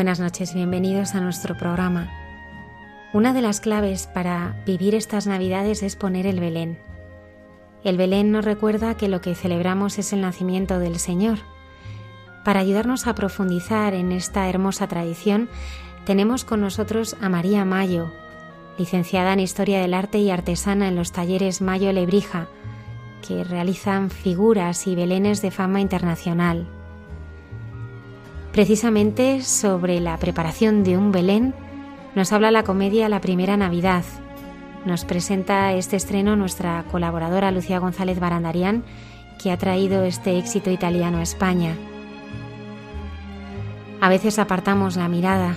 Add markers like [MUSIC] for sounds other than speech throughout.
Buenas noches, bienvenidos a nuestro programa. Una de las claves para vivir estas Navidades es poner el Belén. El Belén nos recuerda que lo que celebramos es el nacimiento del Señor. Para ayudarnos a profundizar en esta hermosa tradición, tenemos con nosotros a María Mayo, licenciada en Historia del Arte y artesana en los talleres Mayo Lebrija, que realizan figuras y belenes de fama internacional. Precisamente sobre la preparación de un Belén nos habla la comedia La Primera Navidad. Nos presenta este estreno nuestra colaboradora Lucía González Barandarián, que ha traído este éxito italiano a España. A veces apartamos la mirada,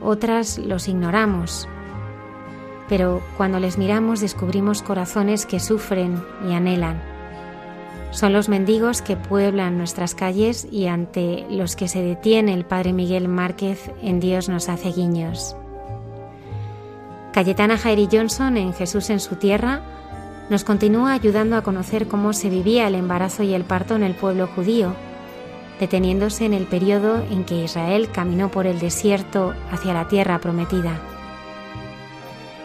otras los ignoramos, pero cuando les miramos descubrimos corazones que sufren y anhelan son los mendigos que pueblan nuestras calles y ante los que se detiene el Padre Miguel Márquez en Dios nos hace guiños. Cayetana Jairi Johnson en Jesús en su tierra nos continúa ayudando a conocer cómo se vivía el embarazo y el parto en el pueblo judío, deteniéndose en el periodo en que Israel caminó por el desierto hacia la tierra prometida.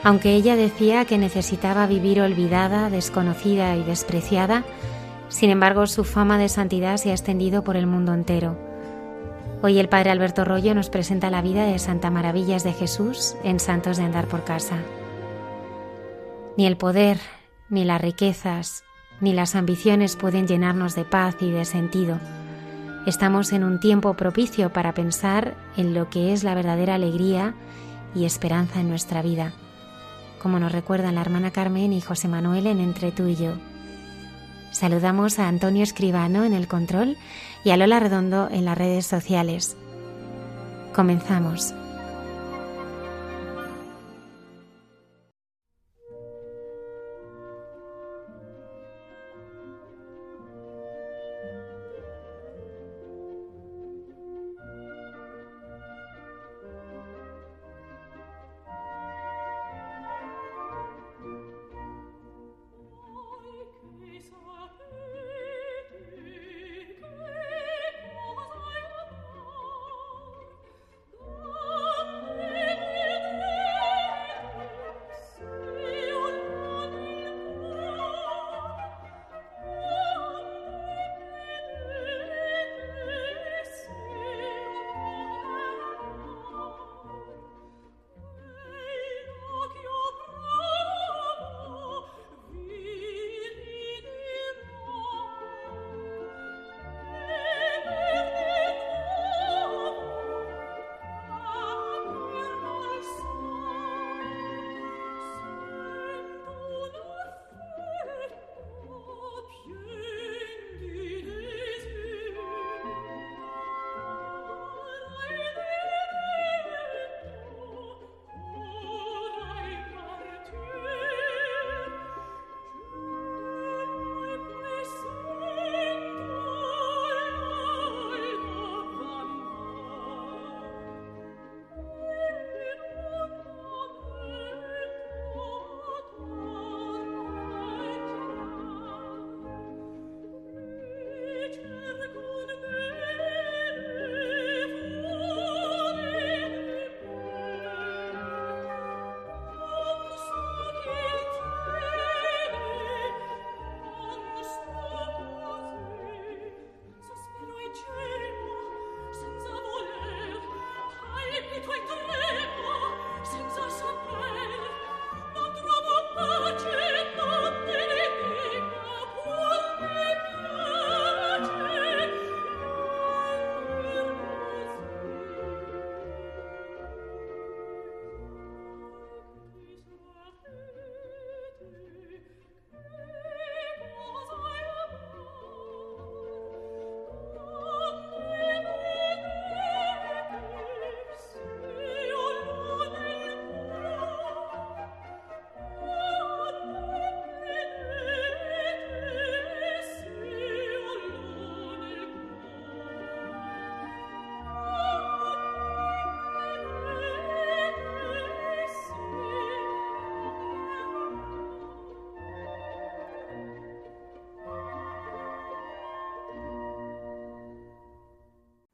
Aunque ella decía que necesitaba vivir olvidada, desconocida y despreciada, sin embargo, su fama de santidad se ha extendido por el mundo entero. Hoy el Padre Alberto Rollo nos presenta la vida de Santa Maravillas de Jesús en Santos de Andar por Casa. Ni el poder, ni las riquezas, ni las ambiciones pueden llenarnos de paz y de sentido. Estamos en un tiempo propicio para pensar en lo que es la verdadera alegría y esperanza en nuestra vida, como nos recuerdan la hermana Carmen y José Manuel en Entre tú y yo. Saludamos a Antonio Escribano en el control y a Lola Redondo en las redes sociales. Comenzamos.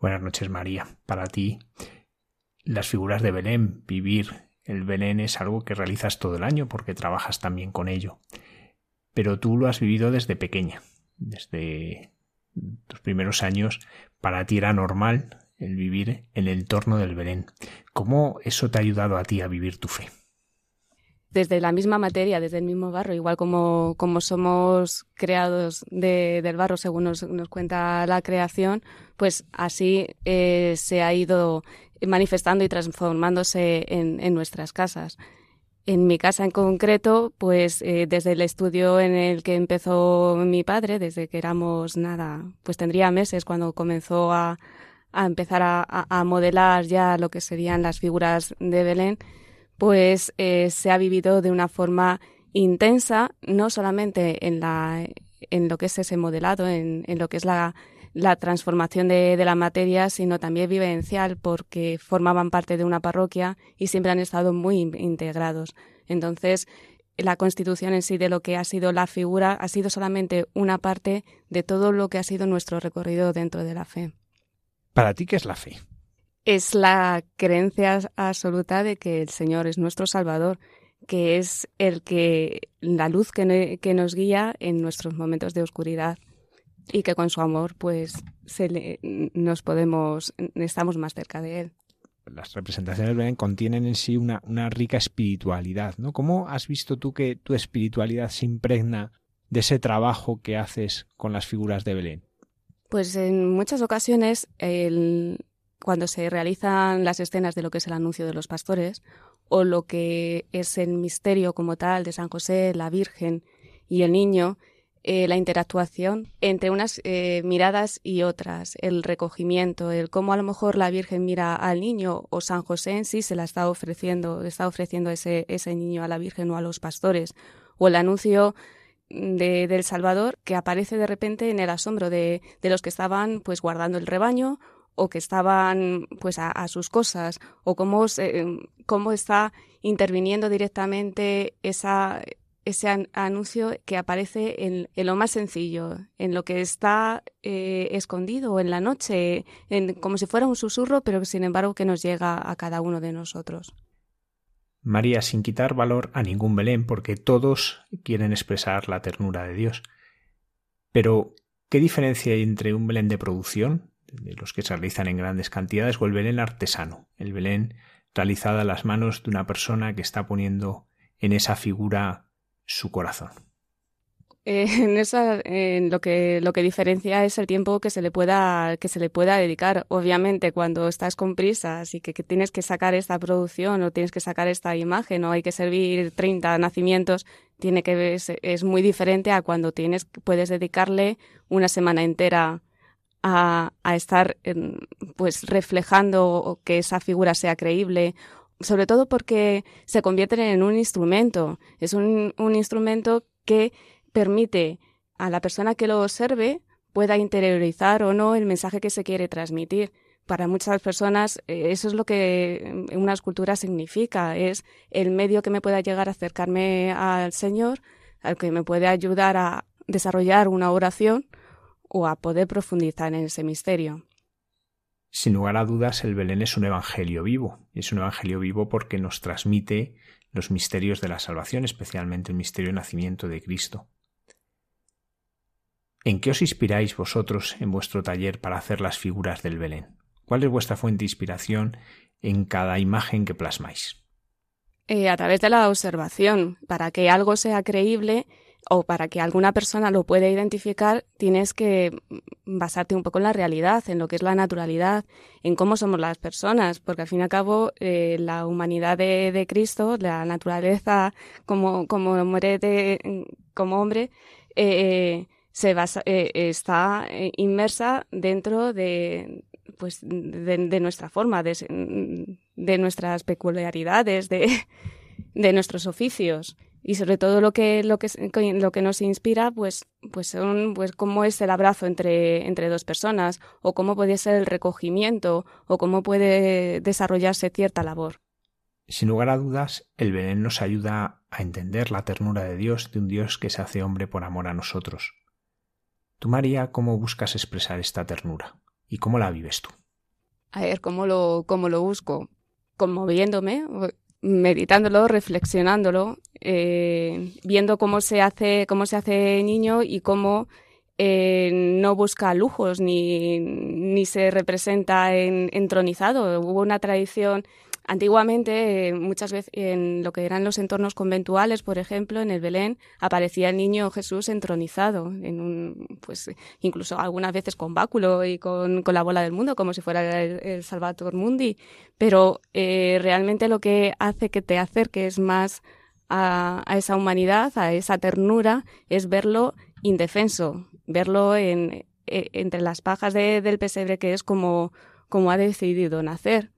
Buenas noches, María. Para ti, las figuras de Belén, vivir el Belén es algo que realizas todo el año porque trabajas también con ello. Pero tú lo has vivido desde pequeña, desde tus primeros años. Para ti era normal el vivir en el entorno del Belén. ¿Cómo eso te ha ayudado a ti a vivir tu fe? Desde la misma materia, desde el mismo barro, igual como, como somos creados del barro según nos, cuenta la creación, pues así eh, se ha ido manifestando y transformándose en, nuestras casas. En mi casa en concreto, pues eh, desde el estudio en el que empezó mi padre, desde que éramos nada, pues tendría meses cuando comenzó a, empezar a modelar ya lo que serían las figuras de Belén, pues eh, se ha vivido de una forma intensa, no solamente en, la, en lo que es ese modelado, en, lo que es la, transformación de, la materia, sino también vivencial, porque formaban parte de una parroquia y siempre han estado muy integrados. Entonces, la constitución en sí de lo que ha sido la figura ha sido solamente una parte de todo lo que ha sido nuestro recorrido dentro de la fe. ¿Para ti qué es la fe? Es la creencia absoluta de que el Señor es nuestro Salvador, que es el que la luz que, nos guía en nuestros momentos de oscuridad y que con su amor pues se nos podemos estamos más cerca de él. Las representaciones Belén contienen en sí una, una rica espiritualidad, ¿no? ¿Cómo has visto tú que tu espiritualidad se impregna de ese trabajo que haces con las figuras de Belén? Pues en muchas ocasiones el, cuando se realizan las escenas de lo que es el anuncio de los pastores o lo que es el misterio como tal de San José, la Virgen y el niño, eh, la interactuación entre unas eh, miradas y otras, el recogimiento, el cómo a lo mejor la Virgen mira al niño o San José en sí se la está ofreciendo, está ofreciendo ese, niño a la Virgen o a los pastores, o el anuncio de, del Salvador que aparece de repente en el asombro de, de los que estaban pues guardando el rebaño o que estaban pues a, sus cosas o cómo, cómo está interviniendo directamente esa, ese anuncio que aparece en, lo más sencillo, en lo que está eh, escondido en la noche, en, como si fuera un susurro, pero sin embargo que nos llega a cada uno de nosotros. María, sin quitar valor a ningún Belén, porque todos quieren expresar la ternura de Dios. Pero, ¿qué diferencia hay entre un Belén de producción de los que se realizan en grandes cantidades, o el Belén artesano, el Belén realizado a las manos de una persona que está poniendo en esa figura su corazón. Eh, [LAUGHS] en, esa, en lo que lo que diferencia es el tiempo que se le pueda que se le pueda dedicar. Obviamente, cuando estás con prisas y que, tienes que sacar esta producción o tienes que sacar esta imagen o hay que servir 30 nacimientos, tiene que es, es muy diferente a cuando tienes puedes dedicarle una semana entera a, estar pues reflejando que esa figura sea creíble sobre todo porque se convierten en un instrumento. Es un, instrumento que permite a la persona que lo observe pueda interiorizar o no el mensaje que se quiere transmitir. Para muchas personas eh, eso es lo que una escultura significa, es el medio que me pueda llegar a acercarme al Señor, al que me puede ayudar a desarrollar una oración o a poder profundizar en ese misterio. Sin lugar a dudas, el Belén es un evangelio vivo. Es un evangelio vivo porque nos transmite los misterios de la salvación, especialmente el misterio del nacimiento de Cristo. ¿En qué os inspiráis vosotros en vuestro taller para hacer las figuras del Belén? ¿Cuál es vuestra fuente de inspiración en cada imagen que plasmáis? Eh, a través de la observación. Para que algo sea creíble, o para que alguna persona lo pueda identificar, tienes que basarte un poco en la realidad, en lo que es la naturalidad, en cómo somos las personas, porque al fin y al cabo eh, la humanidad de, Cristo, la naturaleza como, como de, como hombre eh, se basa, eh, está inmersa dentro de, pues, de, nuestra forma, de, de nuestras peculiaridades, de, de nuestros oficios y sobre todo lo que lo que lo que nos inspira pues pues son pues cómo es el abrazo entre entre dos personas o cómo puede ser el recogimiento o cómo puede desarrollarse cierta labor. Sin lugar a dudas, el Belén nos ayuda a entender la ternura de Dios, de un Dios que se hace hombre por amor a nosotros. Tú, María, ¿cómo buscas expresar esta ternura? ¿Y cómo la vives tú? A ver, ¿cómo lo, cómo lo busco? Conmoviéndome, meditándolo, reflexionándolo, eh, viendo cómo se hace, cómo se hace niño y cómo eh, no busca lujos ni, ni se representa en, entronizado. Hubo una tradición Antiguamente, eh, muchas veces en lo que eran los entornos conventuales, por ejemplo, en el Belén, aparecía el niño Jesús entronizado, en un, pues incluso algunas veces con báculo y con, la bola del mundo, como si fuera el, Salvator Mundi. Pero eh, realmente lo que hace que te acerques más a, esa humanidad, a esa ternura, es verlo indefenso, verlo en, e, entre las pajas del pesebre, que es como ha decidido nacer.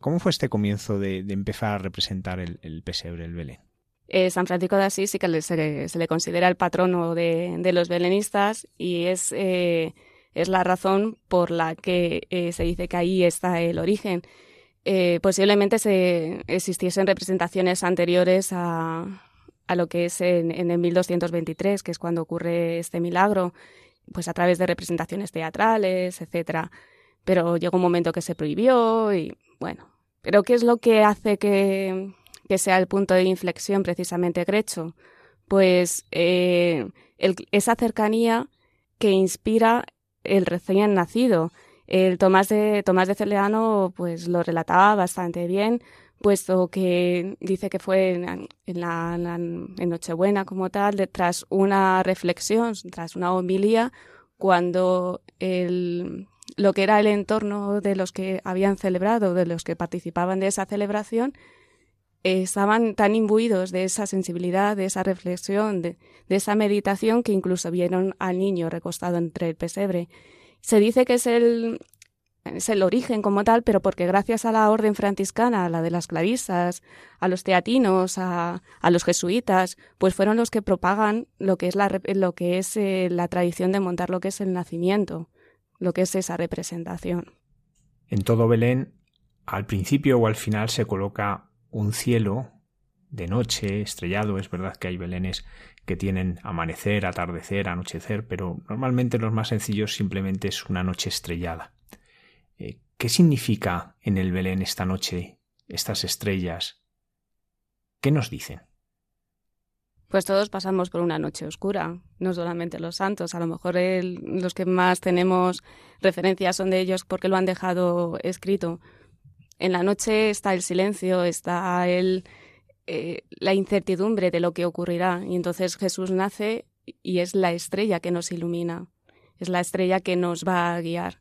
¿Cómo fue este comienzo de, empezar a representar el, pesebre, el Belén? Eh, San Francisco de Asís sí que se, le, considera el patrono de, los belenistas y es, eh, es la razón por la que eh, se dice que ahí está el origen. posiblemente se existiesen representaciones anteriores a, a lo que es en, en, el 1223, que es cuando ocurre este milagro, pues a través de representaciones teatrales, etcétera. Pero llegó un momento que se prohibió y bueno, pero ¿qué es lo que hace que, sea el punto de inflexión precisamente Grecho? Pues eh, esa cercanía que inspira el recién nacido. El Tomás de, Tomás de Celeano pues lo relataba bastante bien, puesto que dice que fue en, la, en Nochebuena como tal, tras una reflexión, tras una homilía, cuando el, lo que era el entorno de los que habían celebrado, de los que participaban de esa celebración, estaban tan imbuidos de esa sensibilidad, de esa reflexión, de, esa meditación que incluso vieron al niño recostado entre el pesebre. Se dice que es el, es el origen como tal, pero porque gracias a la orden franciscana, a la de las clarisas, a los teatinos, a, a, los jesuitas, pues fueron los que propagan lo que es la, lo que es eh, la tradición de montar lo que es el nacimiento lo que es esa representación. En todo Belén, al principio o al final se coloca un cielo de noche, estrellado. Es verdad que hay belenes que tienen amanecer, atardecer, anochecer, pero normalmente los más sencillos simplemente es una noche estrellada. Eh, ¿Qué significa en el Belén esta noche, estas estrellas? ¿Qué nos dicen? Pues todos pasamos por una noche oscura, no solamente los santos. A lo mejor los que más tenemos referencias son de ellos porque lo han dejado escrito. En la noche está el silencio, está el, eh, la incertidumbre de lo que ocurrirá. Y entonces Jesús nace y es la estrella que nos ilumina, es la estrella que nos va a guiar.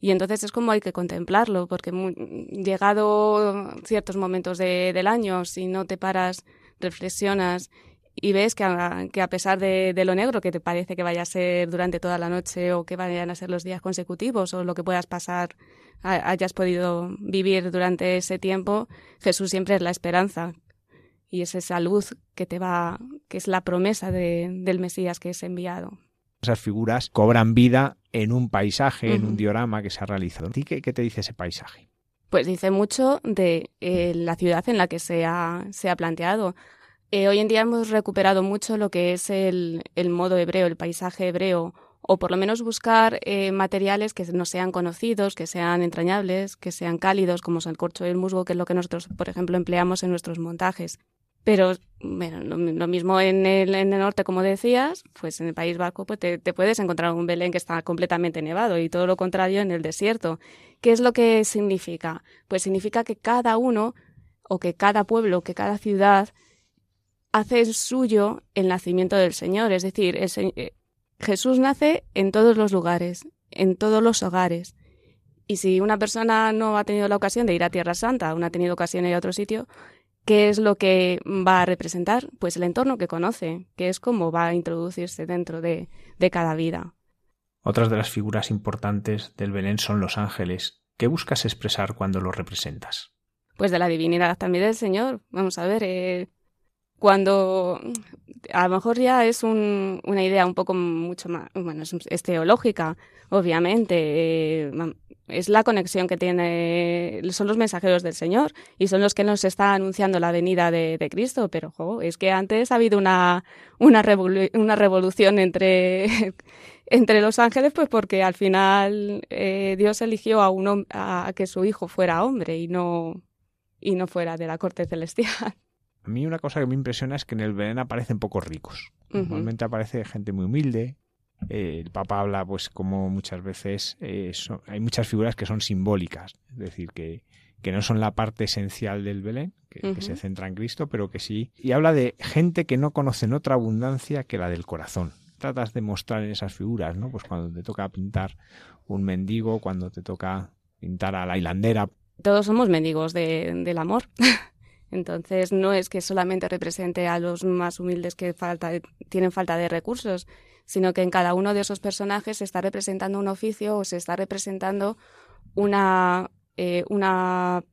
Y entonces es como hay que contemplarlo, porque llegado ciertos momentos del año, si no te paras, reflexionas y ves que a, que a pesar de, lo negro que te parece que vaya a ser durante toda la noche o que vayan a ser los días consecutivos o lo que puedas pasar, hayas podido vivir durante ese tiempo, Jesús siempre es la esperanza y es esa luz que te va, que es la promesa del Mesías que es enviado. Esas figuras cobran vida en un paisaje, en un diorama que se ha realizado. ¿Qué, qué te dice ese paisaje? Pues dice mucho de eh, la ciudad en la que se ha, se ha planteado. Eh, hoy en día hemos recuperado mucho lo que es el, modo hebreo, el paisaje hebreo, o por lo menos buscar eh, materiales que no sean conocidos, que sean entrañables, que sean cálidos, como el corcho y el musgo, que es lo que nosotros, por ejemplo, empleamos en nuestros montajes. Pero bueno, lo, mismo en el, en el, norte, como decías, pues en el País Vasco pues te, te, puedes encontrar un Belén que está completamente nevado y todo lo contrario en el desierto. ¿Qué es lo que significa? Pues significa que cada uno o que cada pueblo, que cada ciudad hace suyo el nacimiento del Señor. Es decir, eh, Jesús nace en todos los lugares, en todos los hogares. Y si una persona no ha tenido la ocasión de ir a Tierra Santa, no ha tenido ocasión de ir a otro sitio, ¿qué es lo que va a representar? Pues el entorno que conoce, que es cómo va a introducirse dentro de, de cada vida. Otras de las figuras importantes del Belén son los ángeles. ¿Qué buscas expresar cuando los representas? Pues de la divinidad también del Señor. Vamos a ver, eh, cuando a lo mejor ya es una idea un poco mucho más, bueno, es, teológica, obviamente, eh, es la conexión que tiene, son los mensajeros del Señor y son los que nos está anunciando la venida de, Cristo, pero es que antes ha habido una, una, una revolución entre [LAUGHS] entre los ángeles, pues porque al final eh, Dios eligió a, un, a que su hijo fuera hombre y no, y no fuera de la corte celestial. A mí una cosa que me impresiona es que en el Belén aparecen pocos ricos. Normalmente aparece gente muy humilde. Eh, el Papa habla, pues, como muchas veces eh, hay muchas figuras que son simbólicas, es decir, que, que no son la parte esencial del Belén, que, que, se centra en Cristo, pero que sí. Y habla de gente que no conocen otra abundancia que la del corazón. Tratas de mostrar en esas figuras, ¿no? Pues cuando te toca pintar un mendigo, cuando te toca pintar a la hilandera, todos somos mendigos del amor. [LAUGHS] Entonces no es que solamente represente a los más humildes que falta, tienen falta de recursos, sino que en cada uno de esos personajes se está representando un oficio o se está representando una, eh, una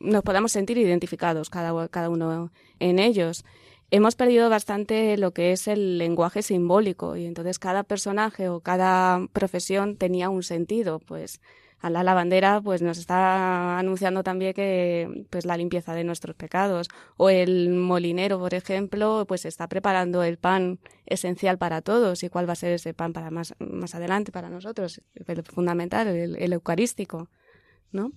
nos podamos sentir identificados cada, cada uno en ellos. Hemos perdido bastante lo que es el lenguaje simbólico y entonces cada personaje o cada profesión tenía un sentido, pues la lavandera pues nos está anunciando también que pues la limpieza de nuestros pecados. O el molinero por ejemplo pues está preparando el pan esencial para todos. Y cuál va a ser ese pan para más más adelante para nosotros el fundamental el, el eucarístico no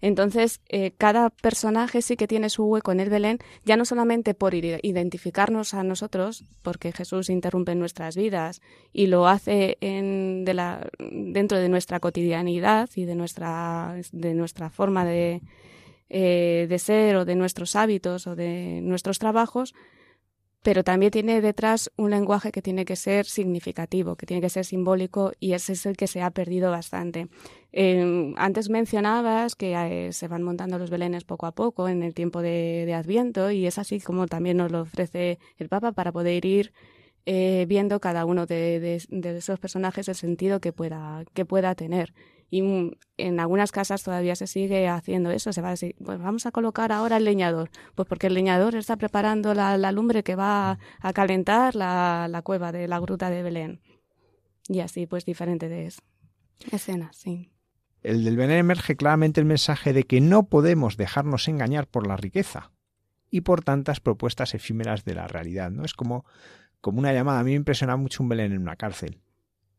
entonces, eh, cada personaje sí que tiene su hueco en el Belén, ya no solamente por identificarnos a nosotros, porque Jesús interrumpe nuestras vidas y lo hace dentro de nuestra cotidianidad y de nuestra, de nuestra forma de, eh, de ser o de nuestros hábitos o de nuestros trabajos, pero también tiene detrás un lenguaje que tiene que ser significativo, que tiene que ser simbólico y ese es el que se ha perdido bastante. Eh, antes mencionabas que eh, se van montando los belenes poco a poco en el tiempo de, Adviento y es así como también nos lo ofrece el Papa para poder ir eh, viendo cada uno de, esos personajes el sentido que pueda, que pueda tener. Y mm, en algunas casas todavía se sigue haciendo eso. Se va a decir, pues vamos a colocar ahora el leñador. Pues porque el leñador está preparando la, lumbre que va a calentar la, la, cueva de la gruta de Belén. Y así, pues diferentes escenas, sí. El del Belén emerge claramente el mensaje de que no podemos dejarnos engañar por la riqueza y por tantas propuestas efímeras de la realidad. ¿no? Es como, como una llamada. A mí me impresiona mucho un Belén en una cárcel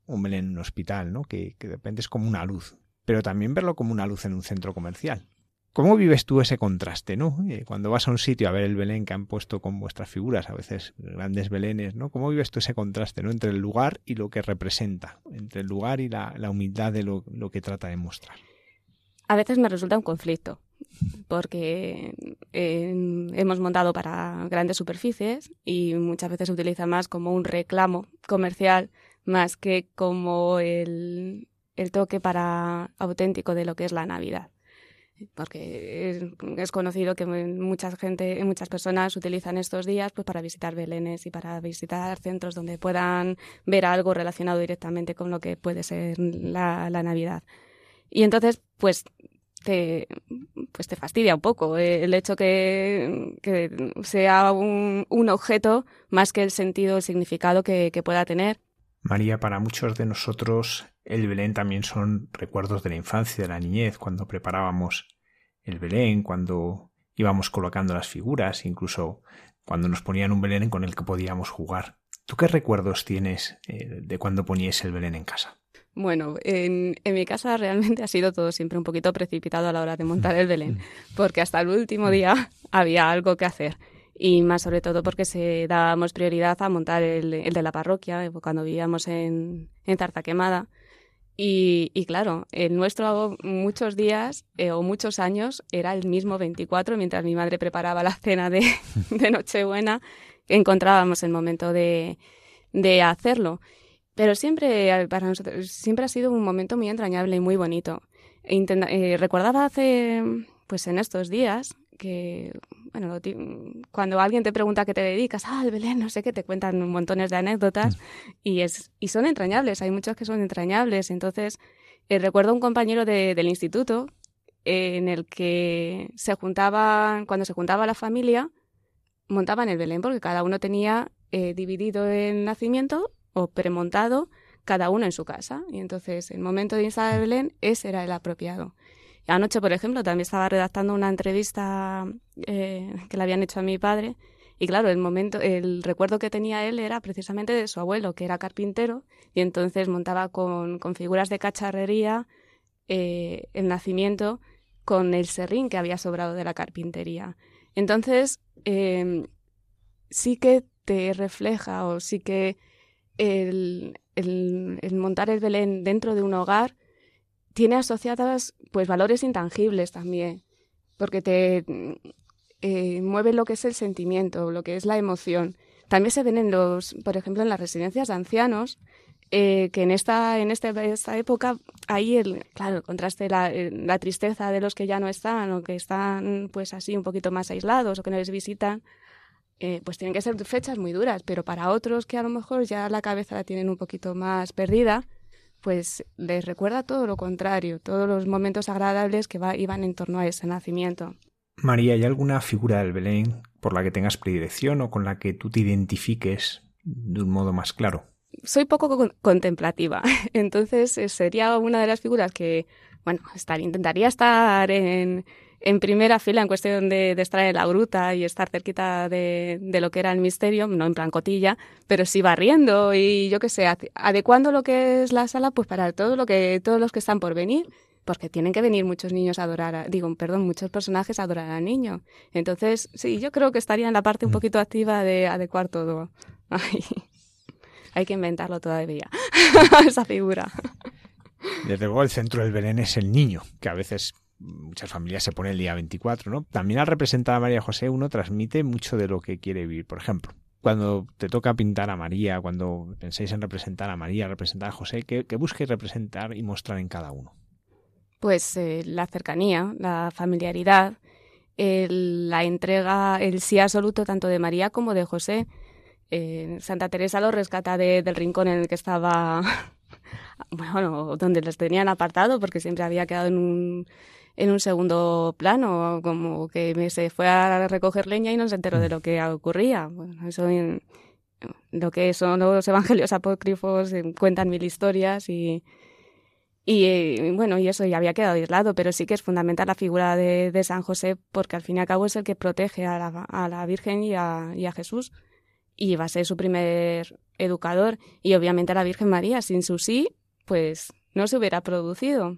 un Belén en un hospital, ¿no? Que, de repente es como una luz, pero también verlo como una luz en un centro comercial. ¿Cómo vives tú ese contraste, no? Eh, cuando vas a un sitio a ver el Belén que han puesto con vuestras figuras, a veces grandes Belenes, ¿no? ¿Cómo vives tú ese contraste, ¿no? Entre el lugar y lo que representa, entre el lugar y la, humildad de lo, que trata de mostrar. A veces me resulta un conflicto, porque eh, hemos montado para grandes superficies y muchas veces se utiliza más como un reclamo comercial más que como el, toque para auténtico de lo que es la Navidad porque es, conocido que mucha gente, muchas personas utilizan estos días pues para visitar belenes y para visitar centros donde puedan ver algo relacionado directamente con lo que puede ser la, Navidad. Y entonces, pues te, pues te fastidia un poco el hecho que, que sea un, un, objeto más que el sentido, el significado que pueda tener María, para muchos de nosotros el Belén también son recuerdos de la infancia, de la niñez, cuando preparábamos el Belén, cuando íbamos colocando las figuras, incluso cuando nos ponían un Belén con el que podíamos jugar. ¿Tú qué recuerdos tienes eh, de cuando poníais el Belén en casa? Bueno, en, en, mi casa realmente [LAUGHS] ha sido todo siempre un poquito precipitado a la hora de montar el Belén, [LAUGHS] porque hasta el último día había algo que hacer y más sobre todo porque se dábamos prioridad a montar el, el de la parroquia eh, cuando vivíamos en, en Tarta Quemada. Y, y, claro, el nuestro muchos días eh, o muchos años era el mismo 24, mientras mi madre preparaba la cena de, [LAUGHS] de Nochebuena, encontrábamos el momento de, de hacerlo. Pero siempre, eh, para nosotros, siempre ha sido un momento muy entrañable y muy bonito. Eh, recordaba hace, pues en estos días, que bueno, cuando alguien te pregunta a qué te dedicas, ah, el Belén, no sé qué, te cuentan montones de anécdotas mm. y, es, y son entrañables, hay muchos que son entrañables. Entonces, eh, recuerdo un compañero de, del instituto en el que se juntaban, cuando se juntaba la familia, montaban el Belén porque cada uno tenía eh, dividido el nacimiento o premontado cada uno en su casa. Y entonces, el momento de instalar el Belén, ese era el apropiado. Anoche, por ejemplo, también estaba redactando una entrevista eh, que le habían hecho a mi padre Y claro, el momento, el recuerdo que tenía él era precisamente de su abuelo, que era carpintero, y entonces montaba con, figuras de cacharrería eh, el nacimiento con el serrín que había sobrado de la carpintería. Entonces, em, sí que te refleja o sí que el, el, montar el Belén dentro de un hogar tiene asociadas pues valores intangibles también, porque te eh, mueve lo que es el sentimiento, lo que es la emoción. También se ven en los, por ejemplo, en las residencias de ancianos, eh, que en esta, en este, esta época hay el, claro, el contraste, la, eh, la, tristeza de los que ya no están o que están pues así un poquito más aislados o que no les visitan, pues tienen que ser fechas muy duras, pero para otros que a lo mejor ya la cabeza la tienen un poquito más perdida, pues les recuerda todo lo contrario, todos los momentos agradables que va, iban en torno a ese nacimiento. María, ¿hay alguna figura del Belén por la que tengas predilección o con la que tú te identifiques de un modo más claro? Soy poco contemplativa, [LAUGHS] entonces eh, sería una de las figuras que, bueno, estar, intentaría estar en, en primera fila en cuestión de, estar en la gruta y estar cerquita de, lo que era el misterio, no en plan cotilla, pero sí barriendo y yo qué sé, adecuando lo que es la sala pues para todo lo que, todos los que están por venir, porque tienen que venir muchos niños a adorar, digo, perdón, muchos personajes a adorar al niño. Entonces, sí, yo creo que estaría en la parte un mm. poquito activa de adecuar todo. [LAUGHS] hay que inventarlo todavía, [LAUGHS] esa figura. Desde luego el centro del Belén es el niño, que a veces muchas familias se pone el día 24, ¿no? También al representar a María José uno transmite mucho de lo que quiere vivir. Por ejemplo, cuando te toca pintar a María, cuando penséis en representar a María, representar a José, ¿qué, qué representar y mostrar en cada uno? Pues eh, la cercanía, la familiaridad, la entrega, el sí absoluto tanto de María como de José. Eh, Santa Teresa lo rescata del rincón en el que estaba, [LAUGHS] bueno, donde los tenían apartado, porque siempre había quedado en un, en un segundo plano, como que se fue a recoger leña y no se enteró de lo que ocurría. Bueno, eso lo que son los evangelios apócrifos cuentan mil historias y, y eh, bueno, y eso ya había quedado aislado, pero sí que es fundamental la figura de, de San José porque al fin y al cabo es el que protege a la, a la Virgen y a, y a Jesús y va a ser su primer educador y obviamente a la Virgen María. Sin su sí, pues no se hubiera producido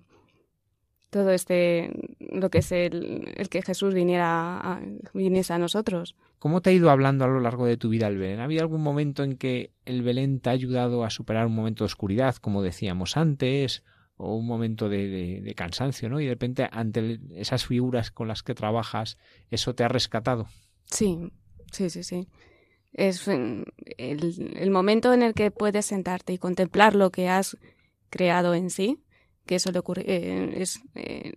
todo este, lo que es el, el que Jesús viniera a, viniese a nosotros. ¿Cómo te ha ido hablando a lo largo de tu vida el Belén? ¿Ha habido algún momento en que el Belén te ha ayudado a superar un momento de oscuridad, como decíamos antes, o un momento de, de, cansancio, ¿no? Y de repente, ante esas figuras con las que trabajas, ¿eso te ha rescatado? Sí, sí, sí, sí. Es el, el momento en el que puedes sentarte y contemplar lo que has creado en sí, que eso le ocurre, eh, es eh,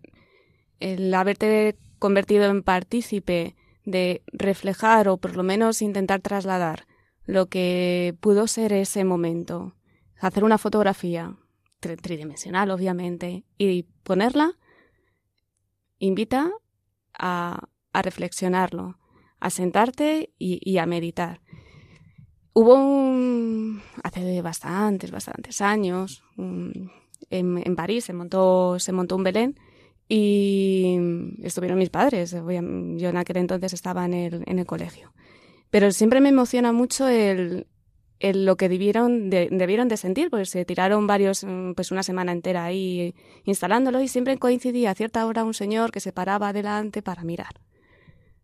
el haberte convertido en partícipe de reflejar o por lo menos intentar trasladar lo que pudo ser ese momento, hacer una fotografía tridimensional obviamente y ponerla, invita a, a reflexionarlo, a sentarte y, y, a meditar. Hubo un, hace bastantes, bastantes años, un, en, París, se montó, se montó un Belén y estuvieron mis padres. Yo en aquel entonces estaba en el, en el colegio. Pero siempre me emociona mucho el, lo que debieron de, debieron de sentir, porque se tiraron varios, pues una semana entera ahí instalándolo y siempre coincidía a cierta hora un señor que se paraba adelante para mirar.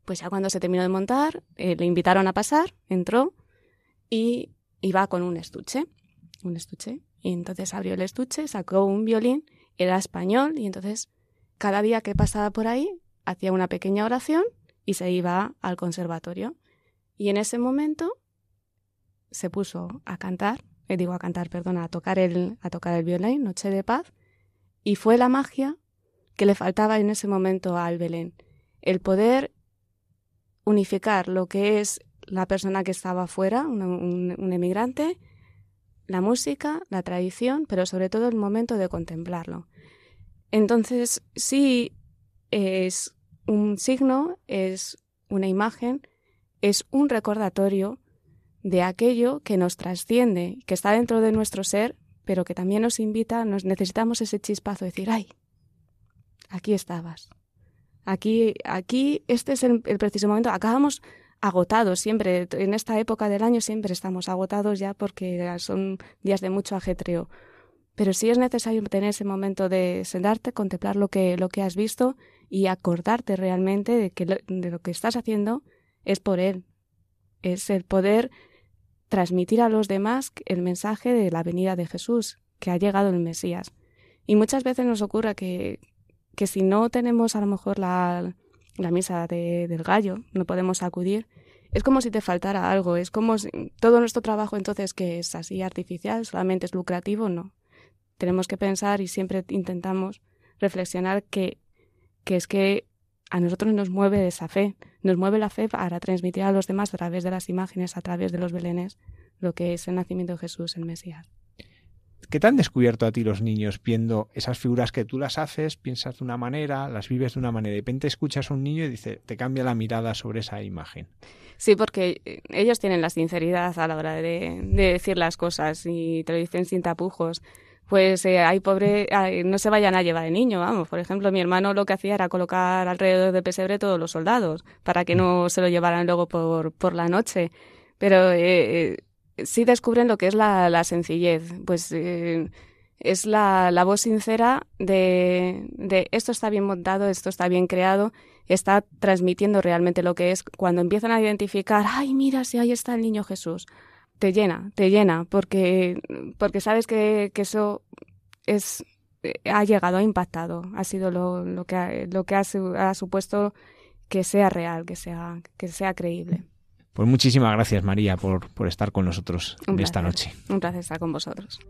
Pues ya cuando se terminó de montar, eh, le invitaron a pasar, entró y iba con un estuche, un estuche, y entonces abrió el estuche, sacó un violín, era español, y entonces cada día que pasaba por ahí hacía una pequeña oración y se iba al conservatorio. Y en ese momento se puso a cantar, eh, digo a cantar, perdona, a tocar el, a tocar el violín, Noche de Paz, y fue la magia que le faltaba en ese momento al Belén, el poder unificar lo que es la persona que estaba fuera, un emigrante, la música, la tradición, pero sobre todo el momento de contemplarlo. Entonces, sí es un signo, es una imagen, es un recordatorio de aquello que nos trasciende, que está dentro de nuestro ser, pero que también nos invita, nos necesitamos ese chispazo de decir, ay, aquí estabas. Aquí, aquí, este es el, el preciso momento. Acabamos, agotados siempre. En esta época del año siempre estamos agotados ya porque son días de mucho ajetreo. Pero sí es necesario tener ese momento de sentarte, contemplar lo que, lo que has visto y acordarte realmente de que de lo que estás haciendo es por Él. Es el poder transmitir a los demás el mensaje de la venida de Jesús, que ha llegado el Mesías. Y muchas veces nos ocurre que, que si no tenemos a lo mejor la, la misa del gallo, no podemos acudir, es como si te faltara algo, es como si todo nuestro trabajo entonces que es así artificial, solamente es lucrativo, no. Tenemos que pensar y siempre intentamos reflexionar que, que es que a nosotros nos mueve esa fe, nos mueve la fe para transmitir a los demás a través de las imágenes, a través de los belenes, lo que es el nacimiento de Jesús, el Mesías. ¿Qué te han descubierto a ti los niños viendo esas figuras que tú las haces, piensas de una manera, las vives de una manera, de repente escuchas a un niño y dice, te cambia la mirada sobre esa imagen? Sí, porque eh, ellos tienen la sinceridad a la hora de, de decir las cosas y te lo dicen sin tapujos pues eh, hay pobre, no se vayan a llevar el niño, vamos. Por ejemplo, mi hermano lo que hacía era colocar alrededor del pesebre todos los soldados para que no se lo llevaran luego por, por la noche. Pero eh, eh, sí descubren lo que es la, sencillez, pues eh, es la, la, voz sincera de, de esto está bien montado, esto está bien creado, está transmitiendo realmente lo que es. Cuando empiezan a identificar, ay, mira, si ahí está el niño Jesús, te llena, te llena, porque, porque sabes que, que eso es eh, ha llegado, ha impactado, ha sido lo, lo que, ha, lo que ha, ha, supuesto que sea real, que sea, que sea creíble. Pues muchísimas gracias María por, por estar con nosotros Un placer, esta noche. Un placer estar con vosotros.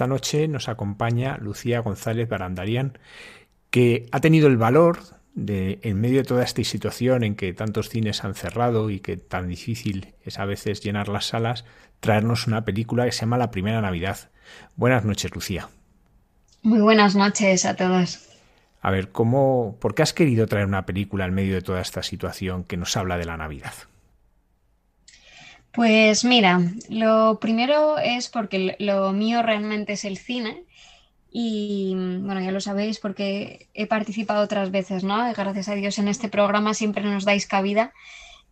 Esta noche nos acompaña Lucía González Barandarian, que ha tenido el valor de, en medio de toda esta situación en que tantos cines han cerrado y que tan difícil es a veces llenar las salas, traernos una película que se llama La Primera Navidad. Buenas noches, Lucía. Muy buenas noches a todos. A ver, ¿cómo, ¿por qué has querido traer una película en medio de toda esta situación que nos habla de la Navidad? Pues mira, lo primero es porque lo mío realmente es el cine y bueno, ya lo sabéis porque he participado otras veces, ¿no? Gracias a Dios en este programa siempre nos dais cabida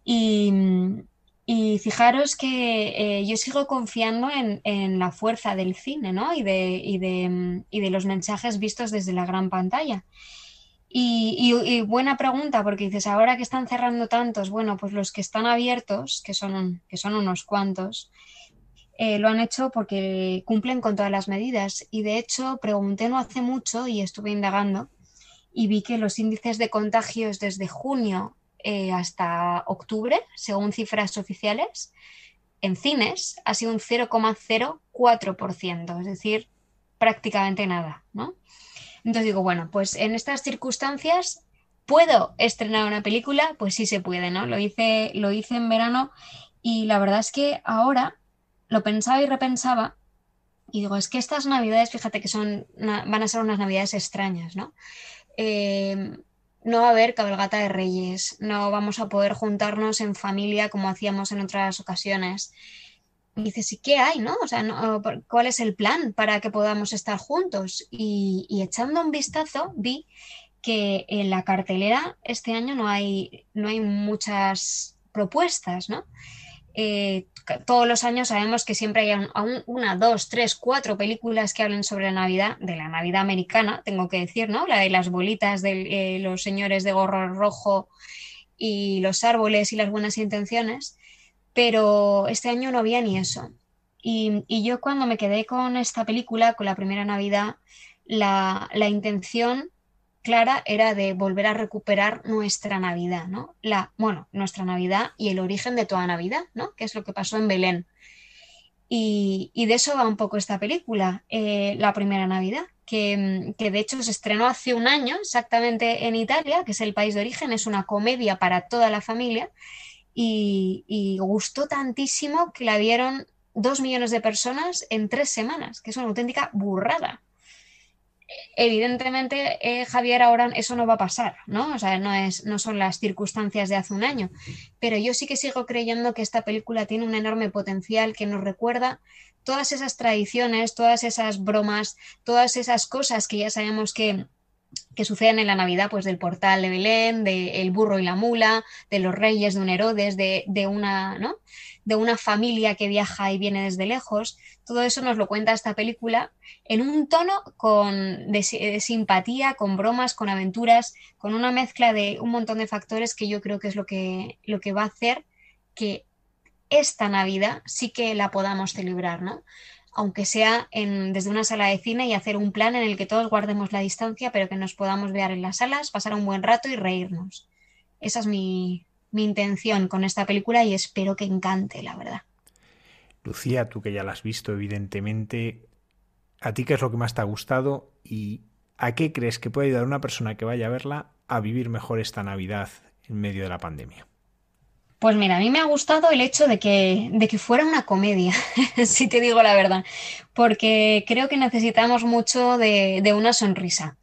y, y fijaros que eh, yo sigo confiando en, en, la fuerza del cine, ¿no? Y de, y, de, y de los mensajes vistos desde la gran pantalla. Y, buena pregunta, porque dices, ahora que están cerrando tantos, bueno, pues los que están abiertos, que son, que son unos cuantos, eh, lo han hecho porque cumplen con todas las medidas. Y de hecho, pregunté no hace mucho y estuve indagando y vi que los índices de contagios desde junio eh, hasta octubre, según cifras oficiales, en cines ha sido un 0,04%, es decir, prácticamente nada, ¿no? Entonces digo, bueno, pues en estas circunstancias, ¿puedo estrenar una película? Pues sí se puede, ¿no? Lo hice, lo hice en verano y la verdad es que ahora lo pensaba y repensaba y digo, es que estas navidades, fíjate que son, van a ser unas navidades extrañas, ¿no? Eh, no va a haber cabalgata de reyes, no vamos a poder juntarnos en familia como hacíamos en otras ocasiones. Y dices, ¿y qué hay, no? O sea, ¿cuál es el plan para que podamos estar juntos? Y, echando un vistazo vi que en la cartelera este año no hay, no hay muchas propuestas, ¿no? Eh, todos los años sabemos que siempre hay una, dos, tres, cuatro películas que hablen sobre la Navidad, de la Navidad americana, tengo que decir, ¿no? La de las bolitas de eh, los señores de gorro rojo y los árboles y las buenas intenciones, pero este año no había ni eso. Y, yo cuando me quedé con esta película, con la primera Navidad, la, la intención clara era de volver a recuperar nuestra Navidad, ¿no? La, bueno, nuestra Navidad y el origen de toda Navidad, ¿no? Que es lo que pasó en Belén. Y, de eso va un poco esta película, eh, la primera Navidad, que, de hecho se estrenó hace un año exactamente en Italia, que es el país de origen, es una comedia para toda la familia y, gustó tantísimo que la vieron dos millones de personas en tres semanas, que es una auténtica burrada evidentemente, eh, Javier, ahora eso no va a pasar, ¿no? O sea, no, es, no son las circunstancias de hace un año. Pero yo sí que sigo creyendo que esta película tiene un enorme potencial que nos recuerda todas esas tradiciones, todas esas bromas, todas esas cosas que ya sabemos que, que suceden en la Navidad, pues del portal de Belén, del burro y la mula, de los reyes, de un Herodes, de, de, una, ¿no? de una familia que viaja y viene desde lejos. Todo eso nos lo cuenta esta película en un tono con, de, simpatía, con bromas, con aventuras, con una mezcla de un montón de factores que yo creo que es lo que, lo que va a hacer que esta Navidad sí que la podamos celebrar, ¿no? Aunque sea en, desde una sala de cine y hacer un plan en el que todos guardemos la distancia, pero que nos podamos ver en las salas, pasar un buen rato y reírnos. Esa es mi, mi intención con esta película y espero que encante, la verdad. Lucía, tú que ya la has visto, evidentemente, ¿a ti qué es lo que más te ha gustado y a qué crees que puede ayudar una persona que vaya a verla a vivir mejor esta Navidad en medio de la pandemia? Pues mira, a mí me ha gustado el hecho de que, de que fuera una comedia, [LAUGHS] si te digo la verdad, porque creo que necesitamos mucho de, de una sonrisa.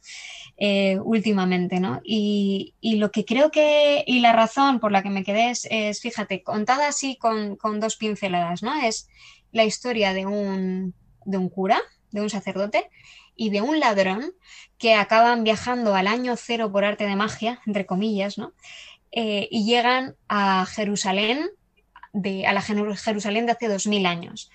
Eh, últimamente, ¿no? Y, lo que creo que, y la razón por la que me quedé es, fíjate, contada así con, dos pinceladas, ¿no? Es la historia de un, de un cura, de un sacerdote y de un ladrón que acaban viajando al año cero por arte de magia, entre comillas, ¿no? Eh, y llegan a Jerusalén, de, a la Jerusalén de hace dos mil años.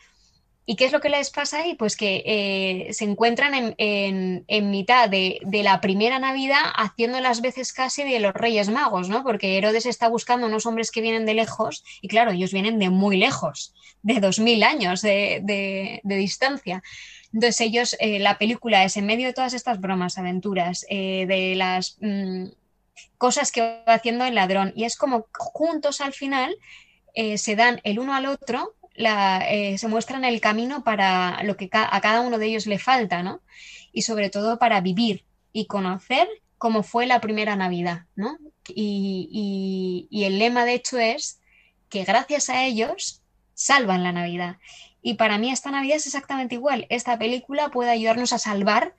¿Y qué es lo que les pasa ahí? Pues que eh, se encuentran en, mitad de, la primera Navidad haciendo las veces casi de los Reyes Magos, ¿no? Porque Herodes está buscando unos hombres que vienen de lejos y claro, ellos vienen de muy lejos, de dos mil años de, distancia. Entonces ellos, eh, la película es en medio de todas estas bromas, aventuras, de las mm, cosas que va haciendo el ladrón y es como juntos al final se dan el uno al otro eh, se muestran el camino para lo que a cada uno de ellos le falta, ¿no? Y sobre todo para vivir y conocer cómo fue la primera Navidad, ¿no? Y, y el lema, de hecho, es que gracias a ellos salvan la Navidad. Y para mí esta Navidad es exactamente igual. Esta película puede ayudarnos a salvar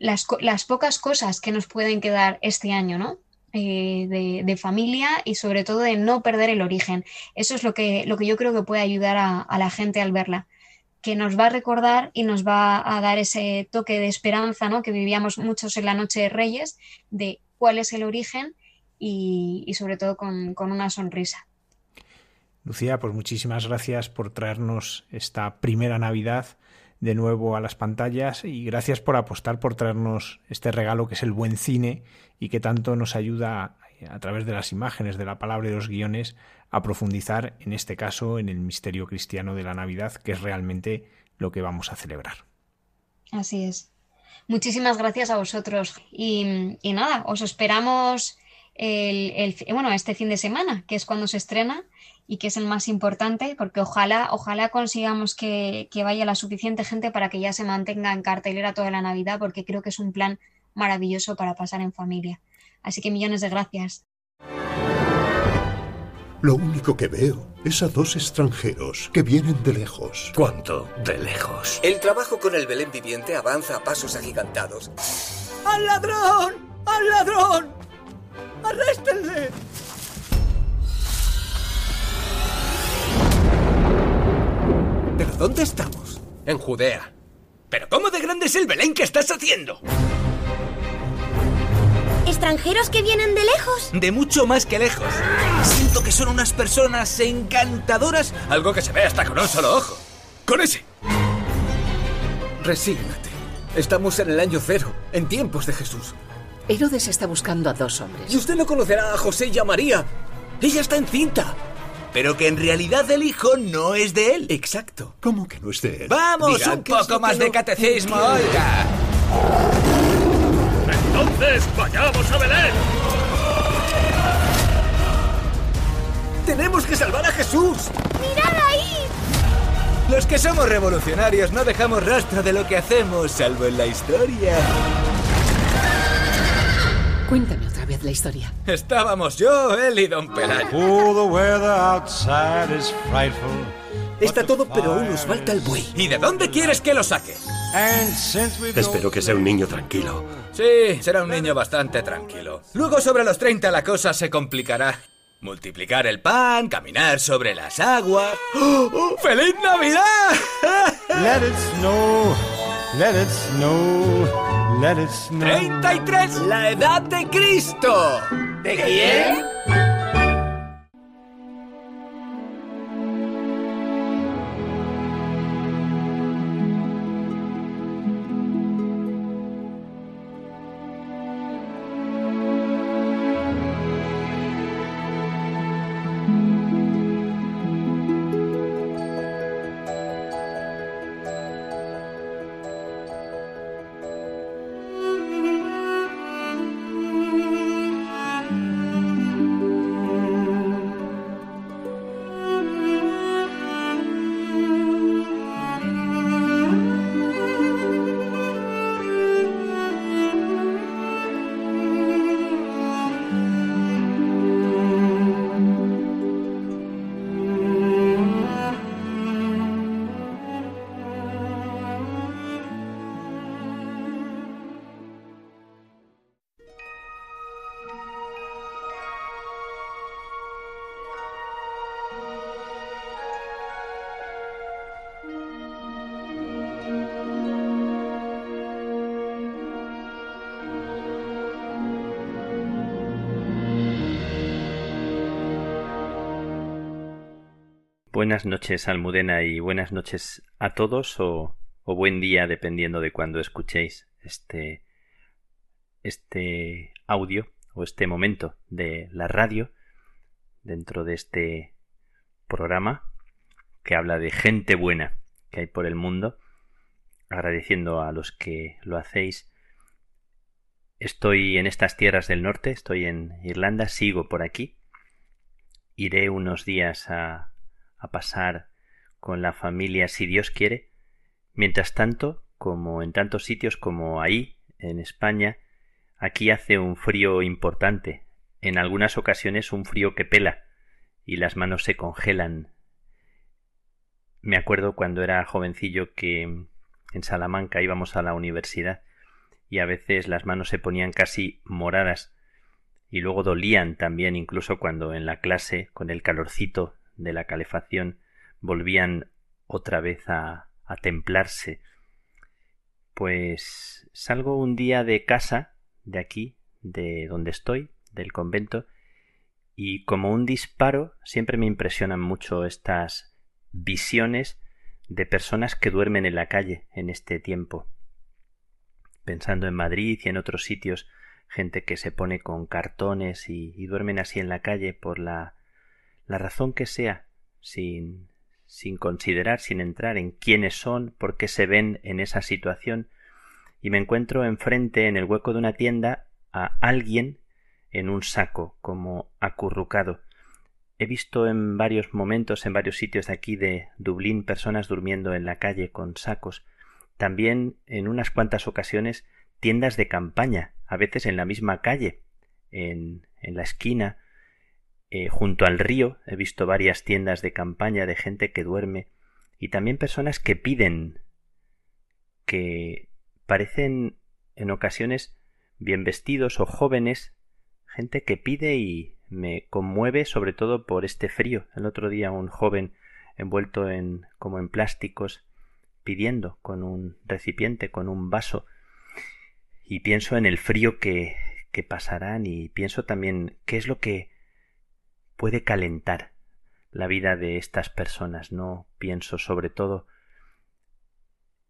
las, las, pocas cosas que nos pueden quedar este año, ¿no? Eh, de, familia y sobre todo de no perder el origen. Eso es lo que, lo que yo creo que puede ayudar a, la gente al verla, que nos va a recordar y nos va a dar ese toque de esperanza ¿no? que vivíamos muchos en la Noche de Reyes, de cuál es el origen y, sobre todo con, con una sonrisa. Lucía, pues muchísimas gracias por traernos esta primera Navidad de nuevo a las pantallas y gracias por apostar por traernos este regalo que es el buen cine y que tanto nos ayuda a, través de las imágenes, de la palabra y los guiones a profundizar en este caso en el misterio cristiano de la Navidad, que es realmente lo que vamos a celebrar. Así es. Muchísimas gracias a vosotros y, nada, os esperamos el, bueno, este fin de semana, que es cuando se estrena y que es el más importante, porque ojalá, ojalá consigamos que, vaya la suficiente gente para que ya se mantenga en cartelera toda la Navidad, porque creo que es un plan maravilloso para pasar en familia. Así que millones de gracias. Lo único que veo es a dos extranjeros que vienen de lejos. ¿Cuánto de lejos? El trabajo con el Belén viviente avanza a pasos agigantados. ¡Al ladrón! ¡Al ladrón! ¡Arréstenle! Dónde estamos? En Judea. ¿Pero cómo de grande es el Belén que estás haciendo? ¿Extranjeros que vienen de lejos? De mucho más que lejos. Siento que son unas personas encantadoras. Algo que se ve hasta con un solo ojo. ¡Con ese! Resígnate. Estamos en el año cero, en tiempos de Jesús. Herodes está buscando a dos hombres. Y usted no conocerá a José y a María. Ella está encinta. Pero que en realidad el hijo no es de él. Exacto. ¿Cómo que no es de él? ¡Vamos! Diga, un ¿qué es poco más de catecismo, [LAUGHS] oiga. Entonces, vayamos a Belén. ¡Tenemos que salvar a Jesús! ¡Mirad ahí! Los que somos revolucionarios no dejamos rastro de lo que hacemos, salvo en la historia. Cuéntame otra vez la historia. Estábamos yo, él y don Pelayo. Está todo, pero aún nos falta el buey. ¿Y de dónde quieres que lo saque? Espero que sea un niño tranquilo. Sí, será un niño bastante tranquilo. Luego sobre los 30 la cosa se complicará. Multiplicar el pan, caminar sobre las aguas. ¡Oh, oh, ¡Feliz Navidad! Let it snow, let it snow, let it snow. 33, la edad de Cristo. ¿De quién? Buenas noches, Almudena, y buenas noches a todos o, buen día, dependiendo de cuando escuchéis este, este audio o este momento de la radio dentro de este programa que habla de gente buena que hay por el mundo, agradeciendo a los que lo hacéis. Estoy en estas tierras del norte, estoy en Irlanda, sigo por aquí. Iré unos días a, a pasar con la familia si Dios quiere. Mientras tanto, como en tantos sitios como ahí, en España, aquí hace un frío importante, en algunas ocasiones un frío que pela y las manos se congelan. Me acuerdo cuando era jovencillo que en Salamanca íbamos a la universidad y a veces las manos se ponían casi moradas y luego dolían también incluso cuando en la clase con el calorcito de la calefacción volvían otra vez a, templarse. Pues salgo un día de casa, de aquí, de donde estoy, del convento, y como un disparo siempre me impresionan mucho estas visiones de personas que duermen en la calle en este tiempo. Pensando en Madrid y en otros sitios, gente que se pone con cartones y duermen así en la calle por la, la razón que sea, sin, sin considerar, sin entrar en quiénes son, por qué se ven en esa situación, y me encuentro enfrente, en el hueco de una tienda, a alguien en un saco, como acurrucado. He visto en varios momentos, en varios sitios de aquí de Dublín, personas durmiendo en la calle con sacos. También en unas cuantas ocasiones tiendas de campaña, a veces en la misma calle, en, en la esquina, eh, junto al río he visto varias tiendas de campaña de gente que duerme y también personas que piden que parecen en ocasiones bien vestidos o jóvenes, gente que pide y me conmueve sobre todo por este frío. El otro día un joven envuelto en como en plásticos pidiendo con un recipiente, con un vaso y pienso en el frío que, que pasarán y pienso también qué es lo que puede calentar la vida de estas personas. No pienso sobre todo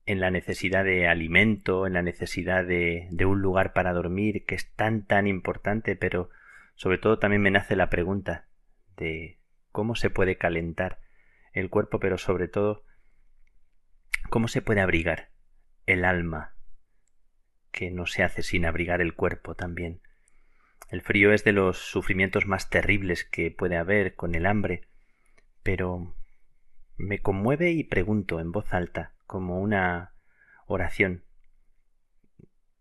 en la necesidad de alimento, en la necesidad de, de, un lugar para dormir, que es tan tan importante, pero sobre todo también me nace la pregunta de cómo se puede calentar el cuerpo, pero sobre todo cómo se puede abrigar el alma, que no se hace sin abrigar el cuerpo también. El frío es de los sufrimientos más terribles que puede haber con el hambre, pero me conmueve y pregunto en voz alta, como una oración,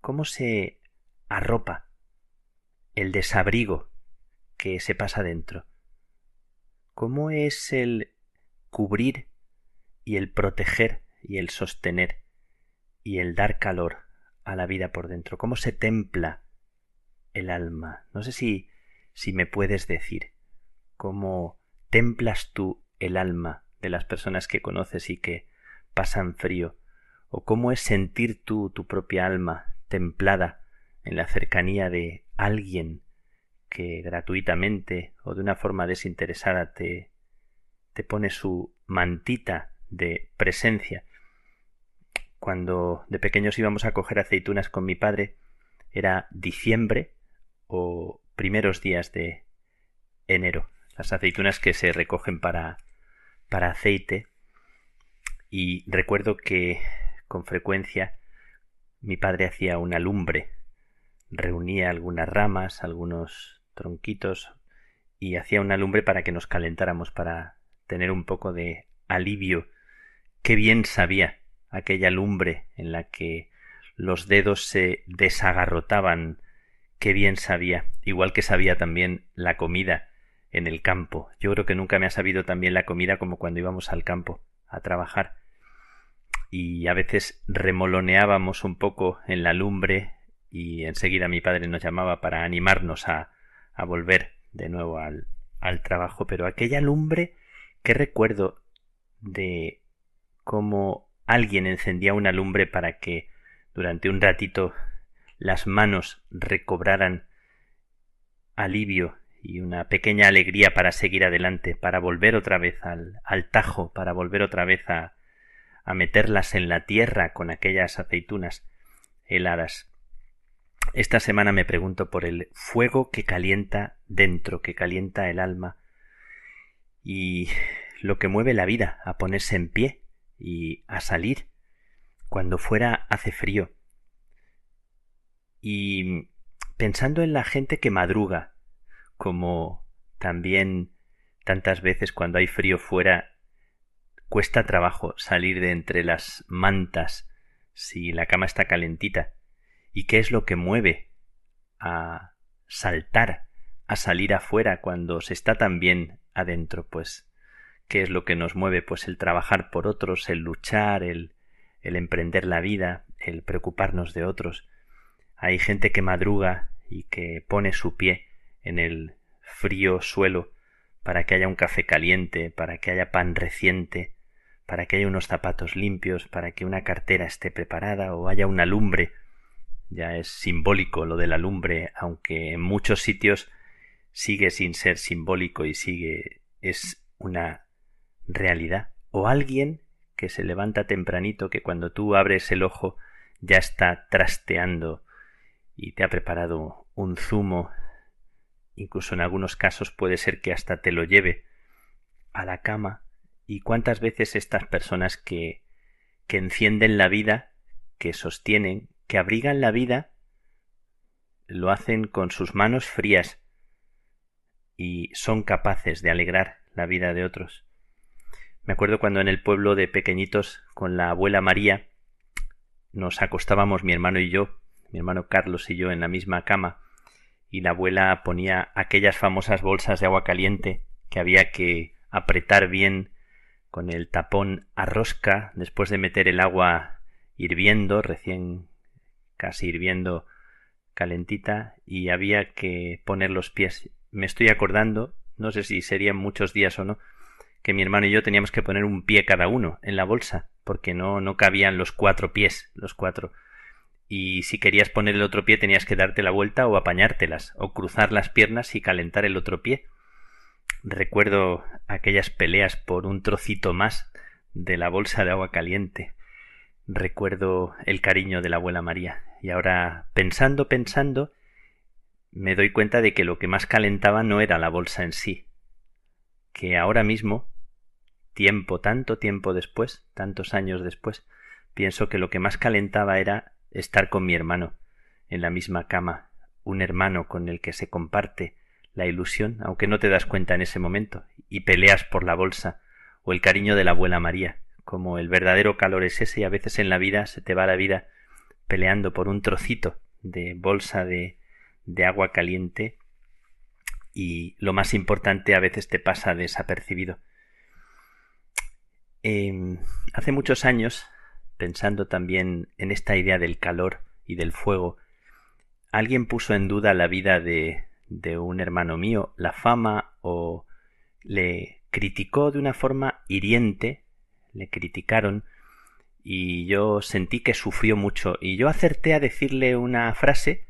¿cómo se arropa el desabrigo que se pasa dentro? ¿Cómo es el cubrir y el proteger y el sostener y el dar calor a la vida por dentro? ¿Cómo se templa el alma? No sé si si me puedes decir cómo templas tú el alma de las personas que conoces y que pasan frío, o cómo es sentir tú tu propia alma templada en la cercanía de alguien que gratuitamente o de una forma desinteresada te, te pone su mantita de presencia. Cuando de pequeños íbamos a coger aceitunas con mi padre, era diciembre o primeros días de enero, las aceitunas que se recogen para, para aceite. Y recuerdo que con frecuencia mi padre hacía una lumbre, reunía algunas ramas, algunos tronquitos y hacía una lumbre para que nos calentáramos, para tener un poco de alivio. Qué bien sabía aquella lumbre en la que los dedos se desagarrotaban, qué bien sabía, igual que sabía también la comida en el campo. Yo creo que nunca me ha sabido tan bien la comida como cuando íbamos al campo a trabajar y a veces remoloneábamos un poco en la lumbre y enseguida mi padre nos llamaba para animarnos a, volver de nuevo al, al trabajo. Pero aquella lumbre, qué recuerdo de cómo alguien encendía una lumbre para que durante un ratito las manos recobraran alivio y una pequeña alegría para seguir adelante, para volver otra vez al, al tajo, para volver otra vez a, a meterlas en la tierra con aquellas aceitunas heladas. Esta semana me pregunto por el fuego que calienta dentro, que calienta el alma y lo que mueve la vida a ponerse en pie y a salir cuando fuera hace frío. Y pensando en la gente que madruga, como también tantas veces cuando hay frío fuera Cuesta trabajo salir de entre las mantas si la cama está calentita. ¿Y qué es lo que mueve a saltar, a salir afuera cuando se está tan bien adentro? Pues, ¿qué es lo que nos mueve? Pues el trabajar por otros, el luchar, el, el emprender la vida, el preocuparnos de otros. Hay gente que madruga y que pone su pie en el frío suelo para que haya un café caliente, para que haya pan reciente, para que haya unos zapatos limpios, para que una cartera esté preparada o haya una lumbre. Ya es simbólico lo de la lumbre, aunque en muchos sitios sigue sin ser simbólico y sigue es una realidad. O alguien que se levanta tempranito que cuando tú abres el ojo ya está trasteando y te ha preparado un zumo. Incluso en algunos casos puede ser que hasta te lo lleve a la cama y cuántas veces estas personas que, que encienden la vida, que sostienen, que abrigan la vida, lo hacen con sus manos frías y son capaces de alegrar la vida de otros. Me acuerdo cuando en el pueblo de pequeñitos con la abuela María nos acostábamos mi hermano y yo, mi hermano Carlos y yo en la misma cama, y la abuela ponía aquellas famosas bolsas de agua caliente que había que apretar bien con el tapón a rosca después de meter el agua hirviendo, recién casi hirviendo calentita y había que poner los pies. Me estoy acordando, no sé si serían muchos días o no, que mi hermano y yo teníamos que poner un pie cada uno en la bolsa, porque no, no cabían los cuatro pies, los cuatro. Y si querías poner el otro pie tenías que darte la vuelta o apañártelas, o cruzar las piernas y calentar el otro pie. Recuerdo aquellas peleas por un trocito más de la bolsa de agua caliente. Recuerdo el cariño de la abuela María. Y ahora, pensando, pensando, me doy cuenta de que lo que más calentaba no era la bolsa en sí, que ahora mismo, tiempo, tanto tiempo después, tantos años después, pienso que lo que más calentaba era estar con mi hermano, en la misma cama, un hermano con el que se comparte la ilusión, aunque no te das cuenta en ese momento, y peleas por la bolsa, o el cariño de la abuela María, como el verdadero calor es ese, y a veces en la vida se te va la vida peleando por un trocito de bolsa de, de agua caliente y lo más importante a veces te pasa desapercibido. Em, hace muchos años, pensando también en esta idea del calor y del fuego, alguien puso en duda la vida de, de un hermano mío, la fama o le criticó de una forma hiriente, le criticaron y yo sentí que sufrió mucho y yo acerté a decirle una frase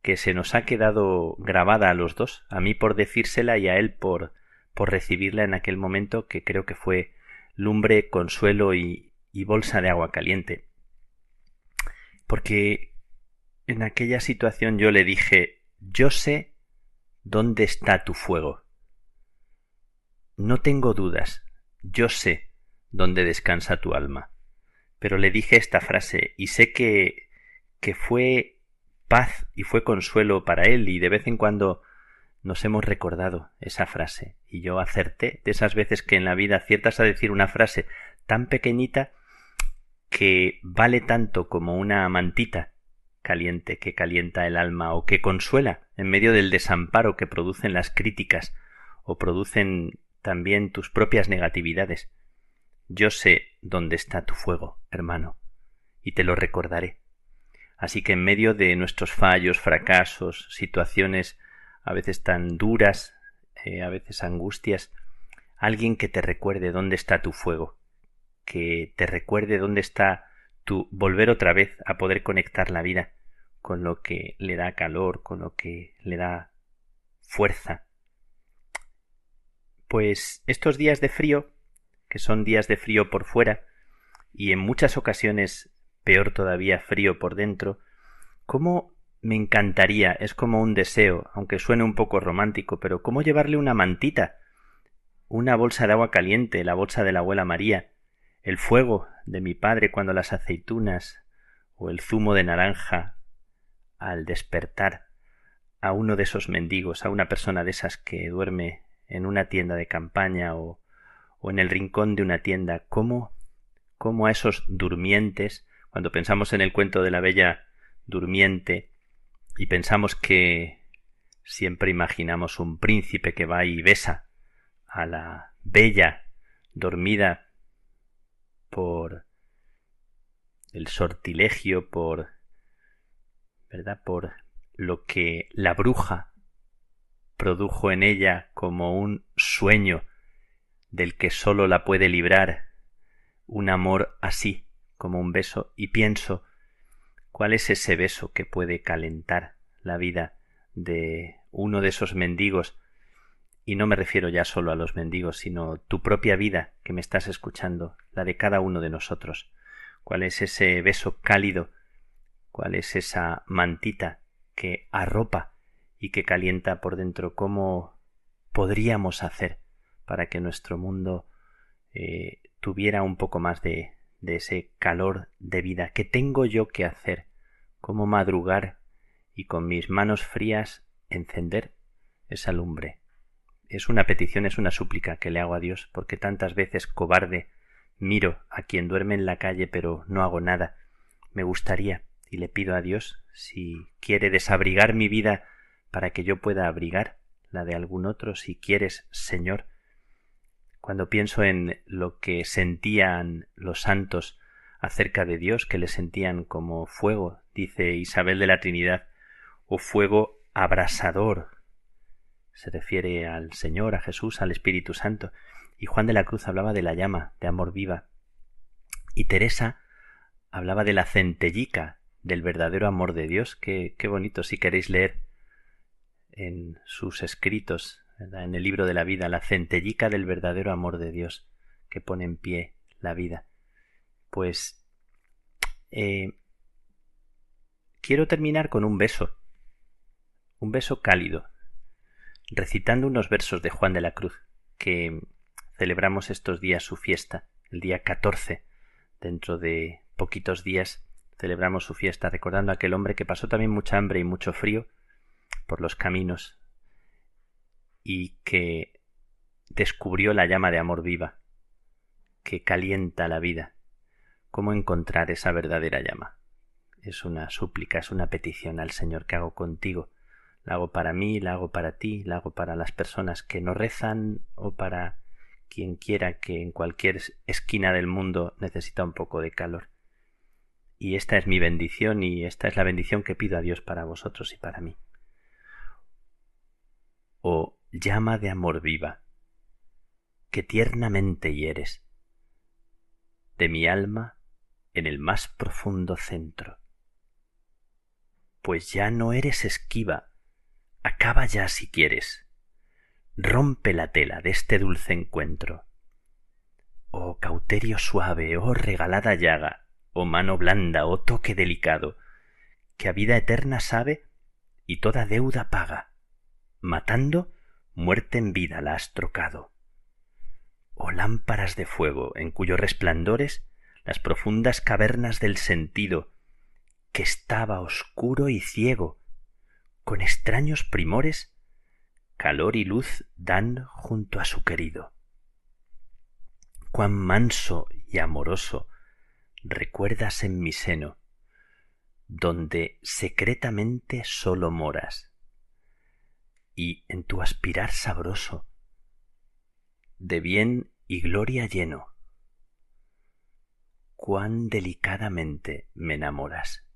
que se nos ha quedado grabada a los dos, a mí por decírsela y a él por, por recibirla en aquel momento que creo que fue lumbre, consuelo y, y bolsa de agua caliente. Porque en aquella situación yo le dije yo sé dónde está tu fuego. No tengo dudas, yo sé dónde descansa tu alma. Pero le dije esta frase y sé que que fue paz y fue consuelo para él y de vez en cuando nos hemos recordado esa frase y yo acerté de esas veces que en la vida aciertas a decir una frase tan pequeñita que vale tanto como una mantita caliente que calienta el alma o que consuela en medio del desamparo que producen las críticas o producen también tus propias negatividades. Yo sé dónde está tu fuego, hermano, y te lo recordaré. Así que en medio de nuestros fallos, fracasos, situaciones a veces tan duras, eh, a veces angustias, alguien que te recuerde dónde está tu fuego, que te recuerde dónde está tu volver otra vez a poder conectar la vida con lo que le da calor, con lo que le da fuerza. Pues estos días de frío, que son días de frío por fuera, y en muchas ocasiones peor todavía frío por dentro, ¿cómo me encantaría, es como un deseo, aunque suene un poco romántico, pero cómo llevarle una mantita, una bolsa de agua caliente, la bolsa de la abuela María, el fuego de mi padre cuando las aceitunas o el zumo de naranja al despertar a uno de esos mendigos, a una persona de esas que duerme en una tienda de campaña o, o en el rincón de una tienda, cómo, cómo a esos durmientes cuando pensamos en el cuento de la bella durmiente y pensamos que siempre imaginamos un príncipe que va y besa a la bella dormida por el sortilegio, por ¿verdad? por lo que la bruja produjo en ella como un sueño del que sólo la puede librar un amor así, como un beso y pienso cuál es ese beso que puede calentar la vida de uno de esos mendigos y no me refiero ya solo a los mendigos, sino tu propia vida que me estás escuchando, la de cada uno de nosotros. ¿Cuál es ese beso cálido? ¿Cuál es esa mantita que arropa y que calienta por dentro? ¿Cómo podríamos hacer para que nuestro mundo eh, tuviera un poco más de, de ese calor de vida. ¿Qué tengo yo que hacer? ¿Cómo madrugar y con mis manos frías encender esa lumbre? Es una petición, es una súplica que le hago a Dios, porque tantas veces cobarde miro a quien duerme en la calle pero no hago nada. Me gustaría, y le pido a Dios, si quiere desabrigar mi vida para que yo pueda abrigar la de algún otro, si quieres, Señor, cuando pienso en lo que sentían los santos acerca de Dios, que le sentían como fuego, dice Isabel de la Trinidad, o fuego abrasador. Se refiere al Señor, a Jesús, al Espíritu Santo. Y Juan de la Cruz hablaba de la llama, de amor viva. Y Teresa hablaba de la centellica, del verdadero amor de Dios. Qué, qué bonito si queréis leer en sus escritos, en el libro de la vida, la centellica del verdadero amor de Dios que pone en pie la vida. Pues eh, quiero terminar con un beso, un beso cálido, recitando unos versos de Juan de la Cruz, que celebramos estos días su fiesta, el día 14, dentro de poquitos días celebramos su fiesta, recordando a aquel hombre que pasó también mucha hambre y mucho frío por los caminos y que descubrió la llama de amor viva que calienta la vida. ¿Cómo encontrar esa verdadera llama? Es una súplica, es una petición al Señor que hago contigo. La hago para mí, la hago para ti, la hago para las personas que no rezan o para quien quiera que en cualquier esquina del mundo necesita un poco de calor. Y esta es mi bendición y esta es la bendición que pido a Dios para vosotros y para mí. Oh llama de amor viva, que tiernamente hieres de mi alma en el más profundo centro. Pues ya no eres esquiva, acaba ya si quieres, rompe la tela de este dulce encuentro. Oh cauterio suave, oh regalada llaga, oh mano blanda, oh toque delicado, que a vida eterna sabe y toda deuda paga, matando, muerte en vida la has trocado. Oh lámparas de fuego, en cuyos resplandores las profundas cavernas del sentido, que estaba oscuro y ciego, con extraños primores, calor y luz dan junto a su querido. Cuán manso y amoroso recuerdas en mi seno, donde secretamente solo moras, y en tu aspirar sabroso, de bien y gloria lleno, cuán delicadamente me enamoras.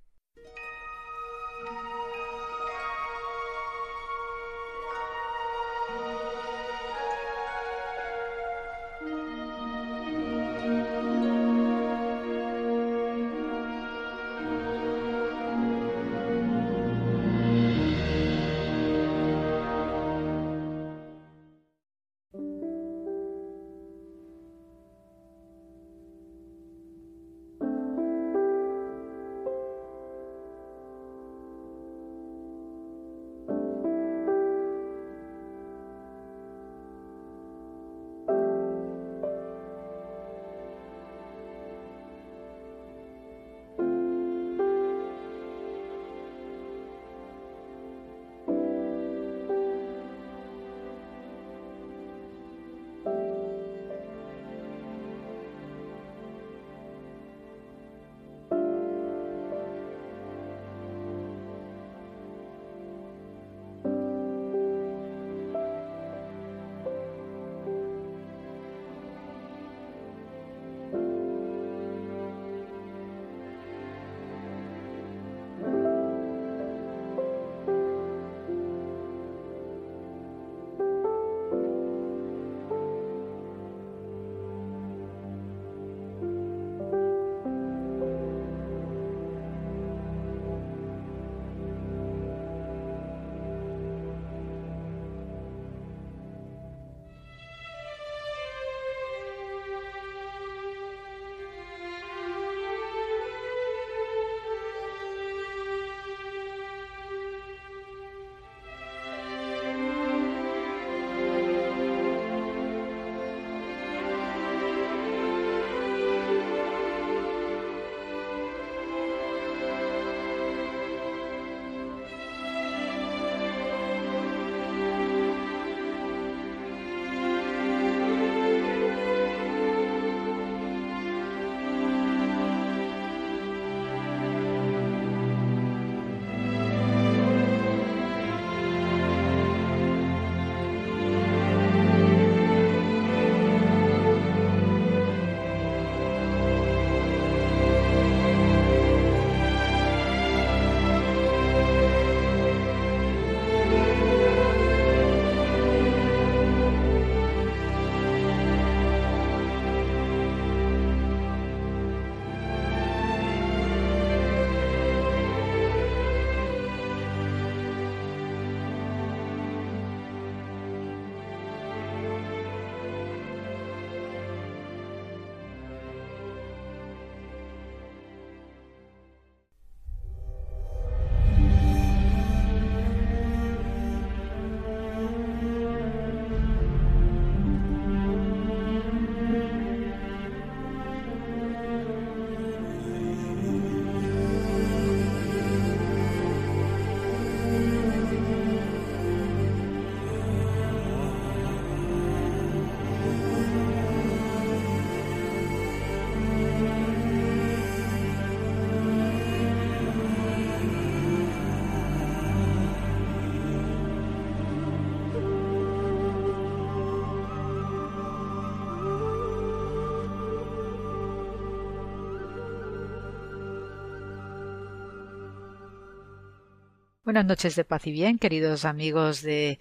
Buenas noches de paz y bien, queridos amigos de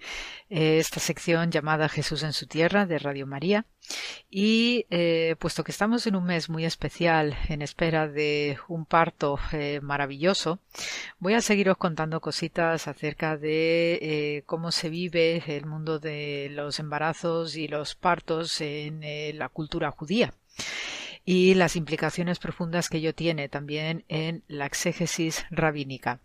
eh, esta sección llamada Jesús en su tierra de Radio María. Y eh, puesto que estamos en un mes muy especial en espera de un parto eh, maravilloso, voy a seguiros contando cositas acerca de cómo se vive el mundo de los embarazos y los partos en la cultura judía y las implicaciones profundas que ello tiene también en la exégesis rabínica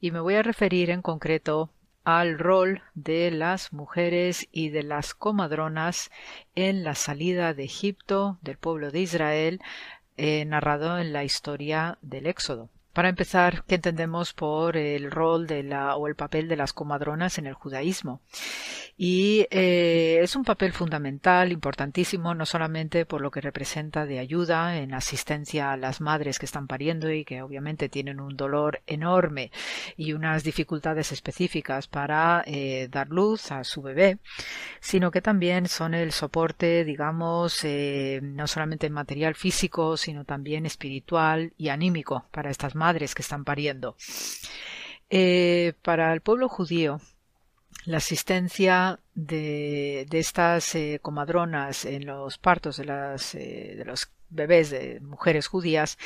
y me voy a referir en concreto al rol de las mujeres y de las comadronas en la salida de Egipto del pueblo de Israel eh, narrado en la historia del Éxodo. Para empezar, ¿qué entendemos por el rol de la, o el papel de las comadronas en el judaísmo? Y eh, es un papel fundamental, importantísimo, no solamente por lo que representa de ayuda en asistencia a las madres que están pariendo y que obviamente tienen un dolor enorme y unas dificultades específicas para eh, dar luz a su bebé, sino que también son el soporte, digamos, eh, no solamente material físico, sino también espiritual y anímico para estas madres que están pariendo. para el pueblo judío, la asistencia de, estas eh, comadronas en los partos de, las, eh, de los bebés de mujeres judías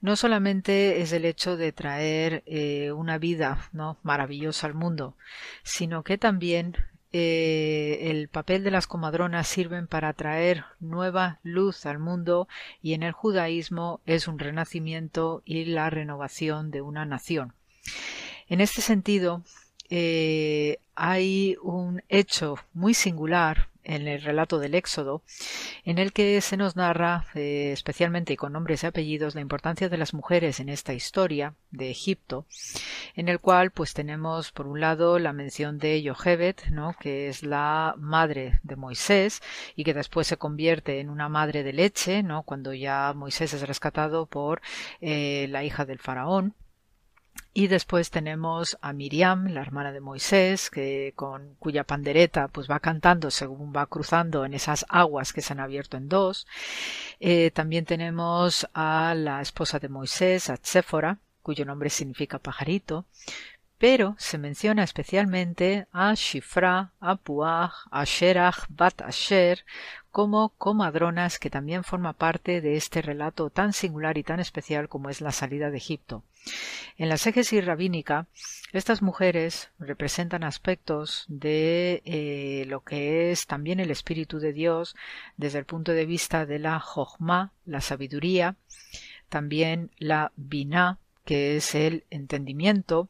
no solamente es el hecho de traer eh, una vida ¿no? maravillosa al mundo, sino que también el papel de las comadronas sirven para traer nueva luz al mundo y en el judaísmo es un renacimiento y la renovación de una nación. En este sentido, eh, hay un hecho muy singular en el relato del Éxodo, en el que se nos narra, eh, especialmente y con nombres y apellidos, la importancia de las mujeres en esta historia de Egipto, en el cual pues tenemos por un lado la mención de Yohebet, ¿no? que es la madre de Moisés y que después se convierte en una madre de leche, ¿no? cuando ya Moisés es rescatado por eh, la hija del faraón. Y después tenemos a Miriam, la hermana de Moisés, que con cuya pandereta pues va cantando según va cruzando en esas aguas que se han abierto en dos. Eh, también tenemos a la esposa de Moisés, a Tséfora, cuyo nombre significa pajarito, pero se menciona especialmente a Shifra, a Puah, a Sherach, Bat Asher, como comadronas que también forma parte de este relato tan singular y tan especial como es la salida de Egipto. En la exégesis rabínica, estas mujeres representan aspectos de eh, lo que es también el Espíritu de Dios desde el punto de vista de la Jochma, la sabiduría, también la Binah, que es el entendimiento,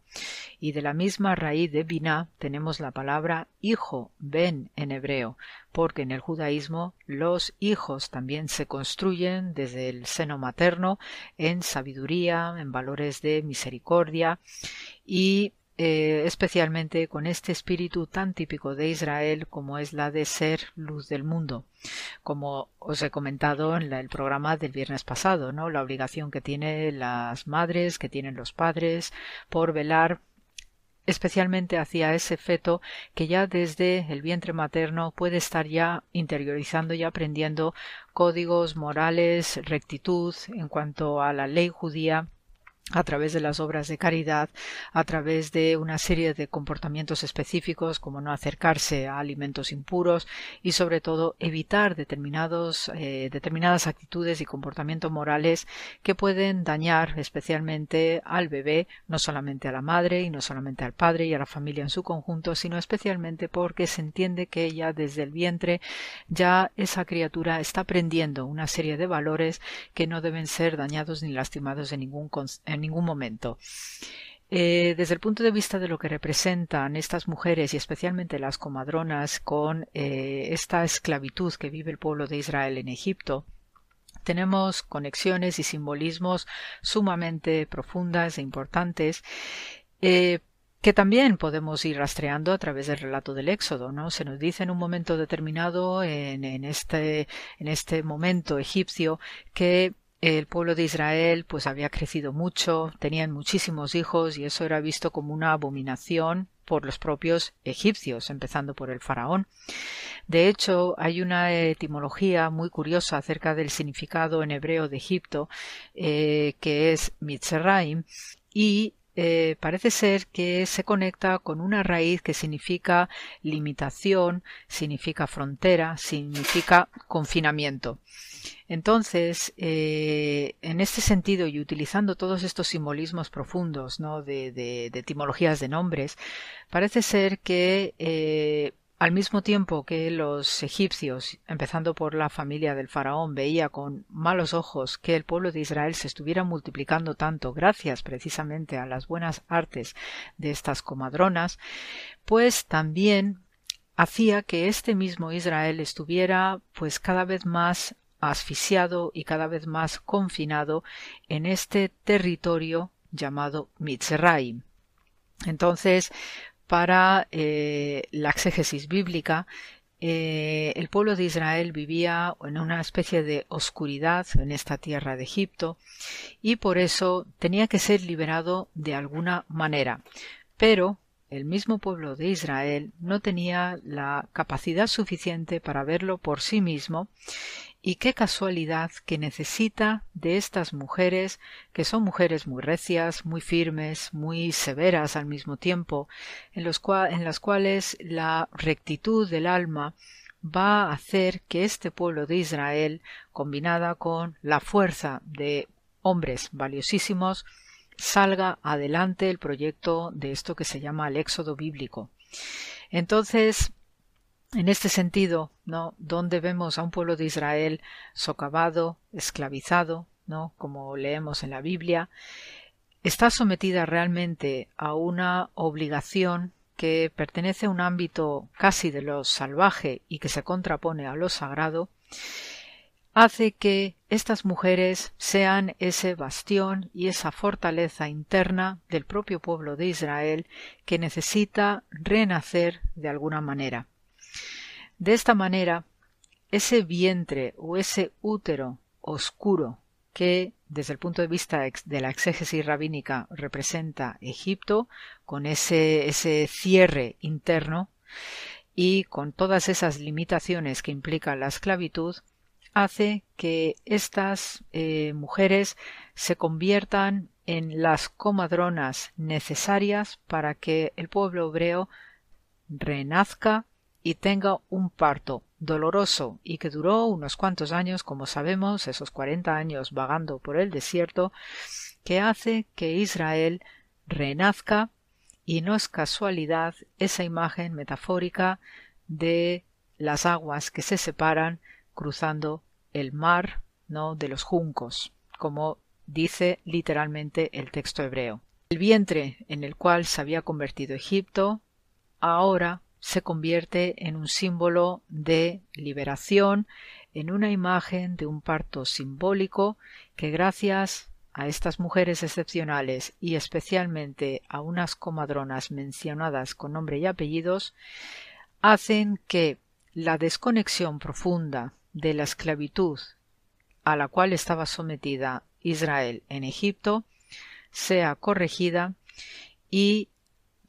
y de la misma raíz de Binah tenemos la palabra hijo, ben en hebreo, porque en el judaísmo los hijos también se construyen desde el seno materno en sabiduría, en valores de misericordia y eh, especialmente con este espíritu tan típico de Israel como es la de ser luz del mundo. Como os he comentado en el programa del viernes pasado, ¿no? La obligación que tienen las madres, que tienen los padres, por velar especialmente hacia ese feto que ya desde el vientre materno puede estar ya interiorizando y aprendiendo códigos morales, rectitud en cuanto a la ley judía a través de las obras de caridad, a través de una serie de comportamientos específicos como no acercarse a alimentos impuros y sobre todo evitar determinados, eh, determinadas actitudes y comportamientos morales que pueden dañar especialmente al bebé, no solamente a la madre y no solamente al padre y a la familia en su conjunto, sino especialmente porque se entiende que ella desde el vientre ya esa criatura está aprendiendo una serie de valores que no deben ser dañados ni lastimados en ningún, ningún momento. Eh, desde el punto de vista de lo que representan estas mujeres y especialmente las comadronas con eh, esta esclavitud que vive el pueblo de Israel en Egipto, tenemos conexiones y simbolismos sumamente profundas e importantes eh, que también podemos ir rastreando a través del relato del Éxodo, ¿no? Se nos dice en un momento determinado, en, este, en este momento egipcio, que el pueblo de Israel pues había crecido mucho, tenían muchísimos hijos y eso era visto como una abominación por los propios egipcios, empezando por el faraón. De hecho, hay una etimología muy curiosa acerca del significado en hebreo de Egipto, eh, que es Mitzrayim, y eh, parece ser que se conecta con una raíz que significa limitación, significa frontera, significa confinamiento. Entonces, eh, en este sentido y utilizando todos estos simbolismos profundos ¿no? de, etimologías de nombres, parece ser que eh, al mismo tiempo que los egipcios, empezando por la familia del faraón, veía con malos ojos que el pueblo de Israel se estuviera multiplicando tanto gracias precisamente a las buenas artes de estas comadronas, pues también hacía que este mismo Israel estuviera pues cada vez más asfixiado y cada vez más confinado en este territorio llamado Mitzrayim. Entonces, para eh, la exégesis bíblica, eh, el pueblo de Israel vivía en una especie de oscuridad en esta tierra de Egipto y por eso tenía que ser liberado de alguna manera. Pero el mismo pueblo de Israel no tenía la capacidad suficiente para verlo por sí mismo y qué casualidad que necesita de estas mujeres, que son mujeres muy recias, muy firmes, muy severas al mismo tiempo, en, en las cuales la rectitud del alma va a hacer que este pueblo de Israel, combinada con la fuerza de hombres valiosísimos, salga adelante el proyecto de esto que se llama el éxodo bíblico. Entonces, en este sentido, ¿no? Donde vemos a un pueblo de Israel socavado, esclavizado, ¿no? Como leemos en la Biblia, está sometida realmente a una obligación que pertenece a un ámbito casi de lo salvaje y que se contrapone a lo sagrado, hace que estas mujeres sean ese bastión y esa fortaleza interna del propio pueblo de Israel que necesita renacer de alguna manera. De esta manera, ese vientre o ese útero oscuro que desde el punto de vista de la exégesis rabínica representa Egipto, con ese, ese cierre interno y con todas esas limitaciones que implica la esclavitud, hace que estas eh, mujeres se conviertan en las comadronas necesarias para que el pueblo hebreo renazca y tenga un parto doloroso y que duró unos cuantos años, como sabemos, esos cuarenta años vagando por el desierto, que hace que Israel renazca y no es casualidad esa imagen metafórica de las aguas que se separan cruzando el mar no de los juncos, como dice literalmente el texto hebreo. El vientre en el cual se había convertido Egipto ahora se convierte en un símbolo de liberación, en una imagen de un parto simbólico que gracias a estas mujeres excepcionales y especialmente a unas comadronas mencionadas con nombre y apellidos, hacen que la desconexión profunda de la esclavitud a la cual estaba sometida Israel en Egipto sea corregida y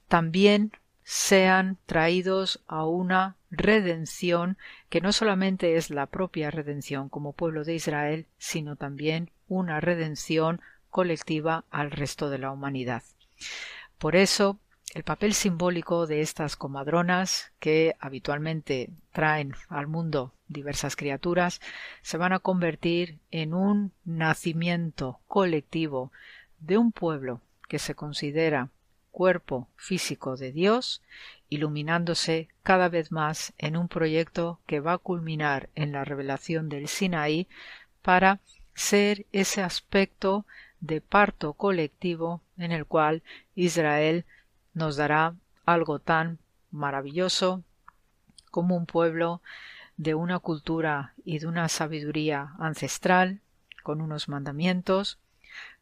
también sean traídos a una redención que no solamente es la propia redención como pueblo de Israel, sino también una redención colectiva al resto de la humanidad. Por eso, el papel simbólico de estas comadronas, que habitualmente traen al mundo diversas criaturas, se van a convertir en un nacimiento colectivo de un pueblo que se considera cuerpo físico de Dios, iluminándose cada vez más en un proyecto que va a culminar en la revelación del Sinaí para ser ese aspecto de parto colectivo en el cual Israel nos dará algo tan maravilloso como un pueblo de una cultura y de una sabiduría ancestral, con unos mandamientos,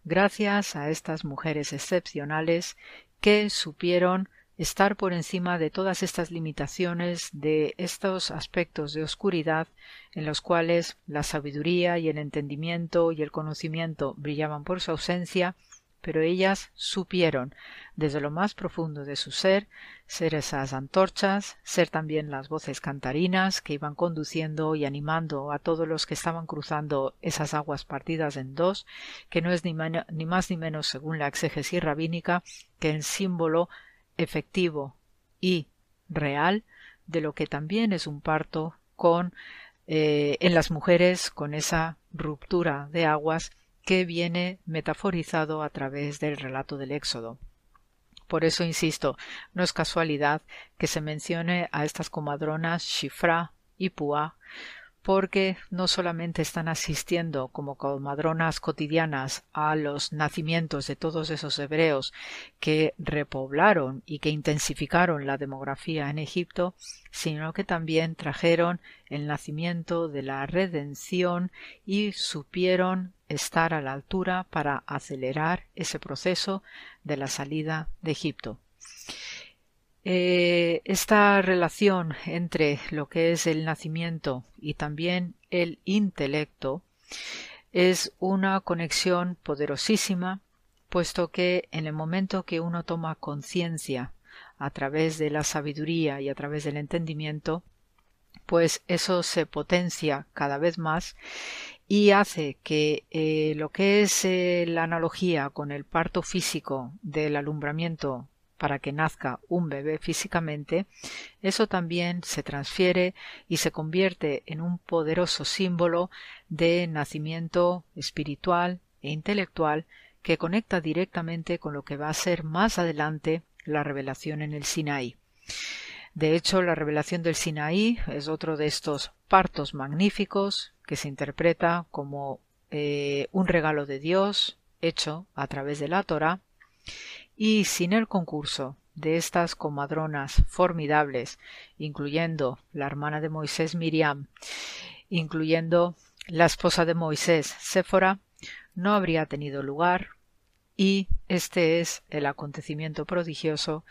gracias a estas mujeres excepcionales que supieron estar por encima de todas estas limitaciones, de estos aspectos de oscuridad en los cuales la sabiduría y el entendimiento y el conocimiento brillaban por su ausencia, pero ellas supieron, desde lo más profundo de su ser, ser esas antorchas, ser también las voces cantarinas que iban conduciendo y animando a todos los que estaban cruzando esas aguas partidas en dos, que no es ni, más ni menos, según la exégesis rabínica, que el símbolo efectivo y real de lo que también es un parto con eh, en las mujeres con esa ruptura de aguas que viene metaforizado a través del relato del Éxodo. Por eso insisto, no es casualidad que se mencione a estas comadronas Shifra y Pua porque no solamente están asistiendo como comadronas cotidianas a los nacimientos de todos esos hebreos que repoblaron y que intensificaron la demografía en Egipto, sino que también trajeron el nacimiento de la redención y supieron estar a la altura para acelerar ese proceso de la salida de Egipto. Eh, esta relación entre lo que es el nacimiento y también el intelecto es una conexión poderosísima, puesto que en el momento que uno toma conciencia a través de la sabiduría y a través del entendimiento, pues eso se potencia cada vez más y hace que eh, lo que es eh, la analogía con el parto físico del alumbramiento para que nazca un bebé físicamente, eso también se transfiere y se convierte en un poderoso símbolo de nacimiento espiritual e intelectual que conecta directamente con lo que va a ser más adelante la revelación en el Sinaí. De hecho, la revelación del Sinaí es otro de estos partos magníficos que se interpreta como eh, un regalo de Dios hecho a través de la Torah y sin el concurso de estas comadronas formidables, incluyendo la hermana de Moisés Miriam, incluyendo la esposa de Moisés Séfora, no habría tenido lugar y este es el acontecimiento prodigioso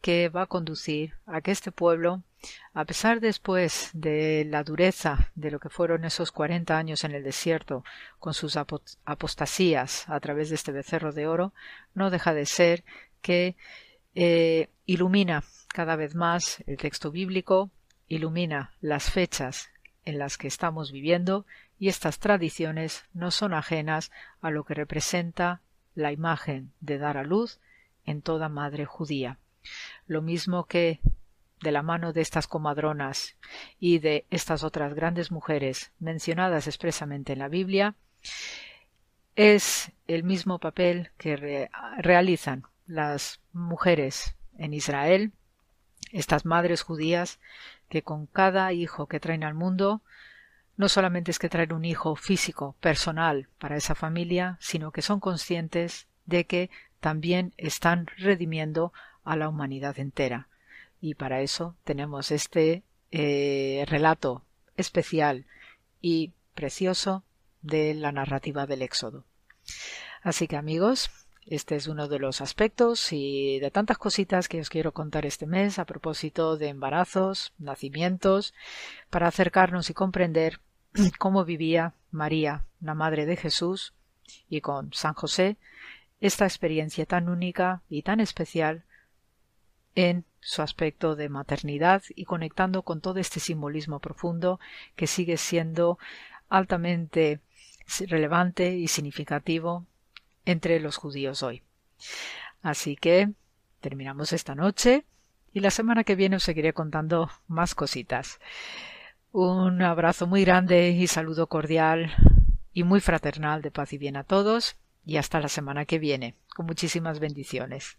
que va a conducir a que este pueblo, a pesar después de la dureza de lo que fueron esos cuarenta años en el desierto, con sus apostasías a través de este becerro de oro, no deja de ser que eh, ilumina cada vez más el texto bíblico, ilumina las fechas en las que estamos viviendo y estas tradiciones no son ajenas a lo que representa la imagen de dar a luz en toda madre judía. Lo mismo que de la mano de estas comadronas y de estas otras grandes mujeres mencionadas expresamente en la Biblia, es el mismo papel que realizan las mujeres en Israel, estas madres judías que con cada hijo que traen al mundo no solamente es que traen un hijo físico, personal para esa familia, sino que son conscientes de que también están redimiendo a la humanidad entera. Y para eso tenemos este eh, relato especial y precioso de la narrativa del Éxodo. Así que amigos, este es uno de los aspectos y de tantas cositas que os quiero contar este mes a propósito de embarazos, nacimientos, para acercarnos y comprender cómo vivía María, la Madre de Jesús, y con San José, esta experiencia tan única y tan especial en su aspecto de maternidad y conectando con todo este simbolismo profundo que sigue siendo altamente relevante y significativo entre los judíos hoy. Así que terminamos esta noche y la semana que viene os seguiré contando más cositas. Un abrazo muy grande y saludo cordial y muy fraternal de paz y bien a todos y hasta la semana que viene, con muchísimas bendiciones.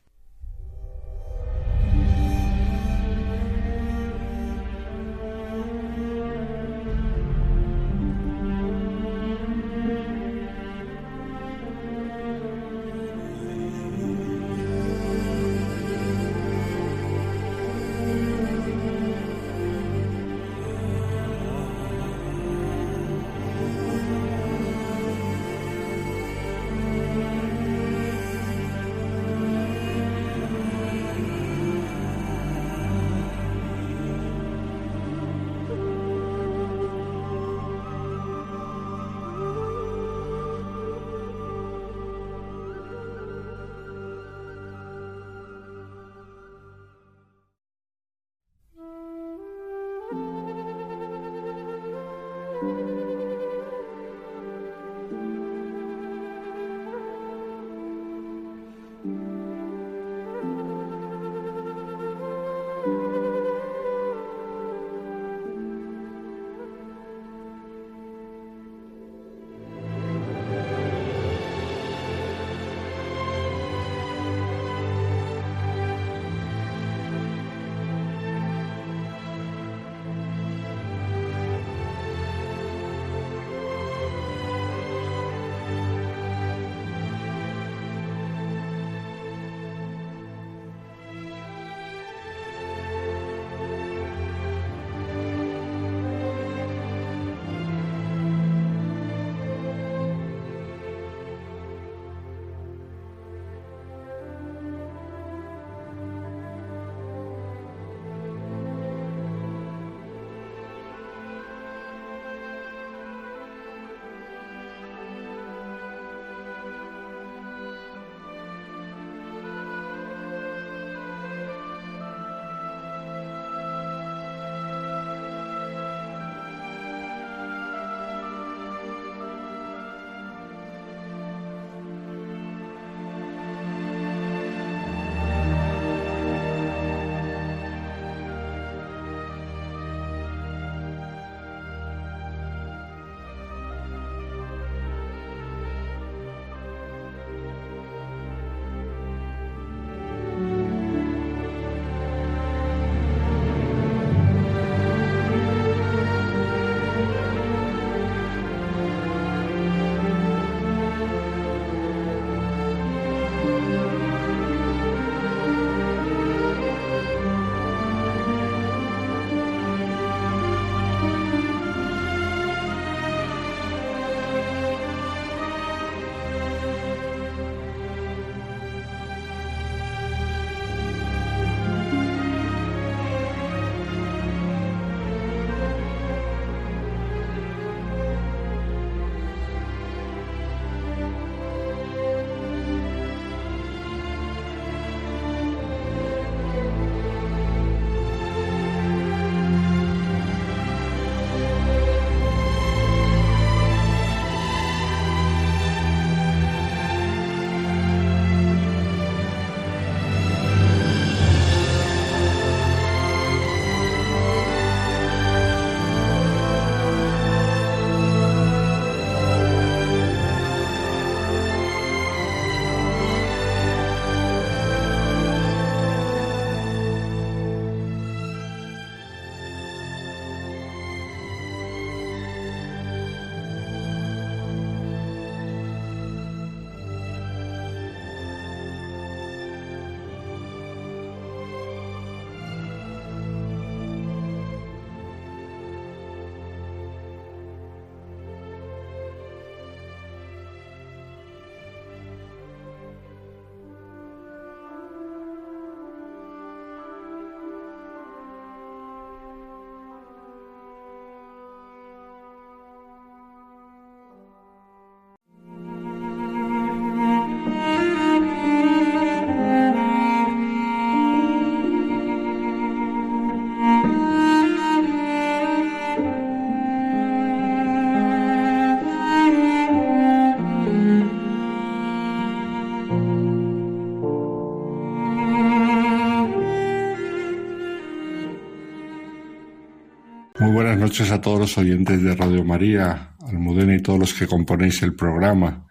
Noches a todos los oyentes de Radio María, Almudena y todos los que componéis el programa.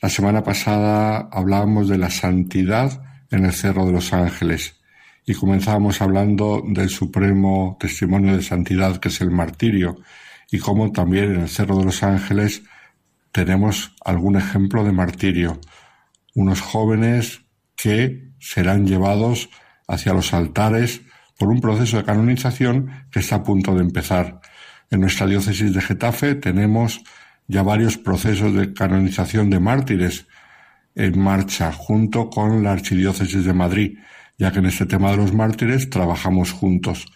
La semana pasada hablábamos de la santidad en el Cerro de los Ángeles y comenzábamos hablando del supremo testimonio de santidad que es el martirio y cómo también en el Cerro de los Ángeles tenemos algún ejemplo de martirio. Unos jóvenes que serán llevados hacia los altares por un proceso de canonización que está a punto de empezar. En nuestra diócesis de Getafe tenemos ya varios procesos de canonización de mártires en marcha junto con la Archidiócesis de Madrid, ya que en este tema de los mártires trabajamos juntos.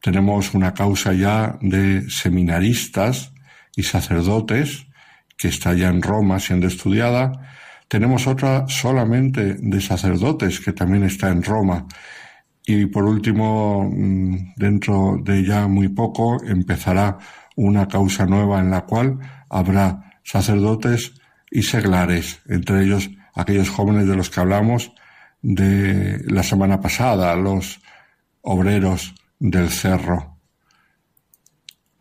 Tenemos una causa ya de seminaristas y sacerdotes que está ya en Roma siendo estudiada. Tenemos otra solamente de sacerdotes que también está en Roma y por último, mm, dentro de ya muy poco, empezará una causa nueva en la cual habrá sacerdotes y seglares, entre ellos aquellos jóvenes de los que hablamos de la semana pasada, los obreros del cerro.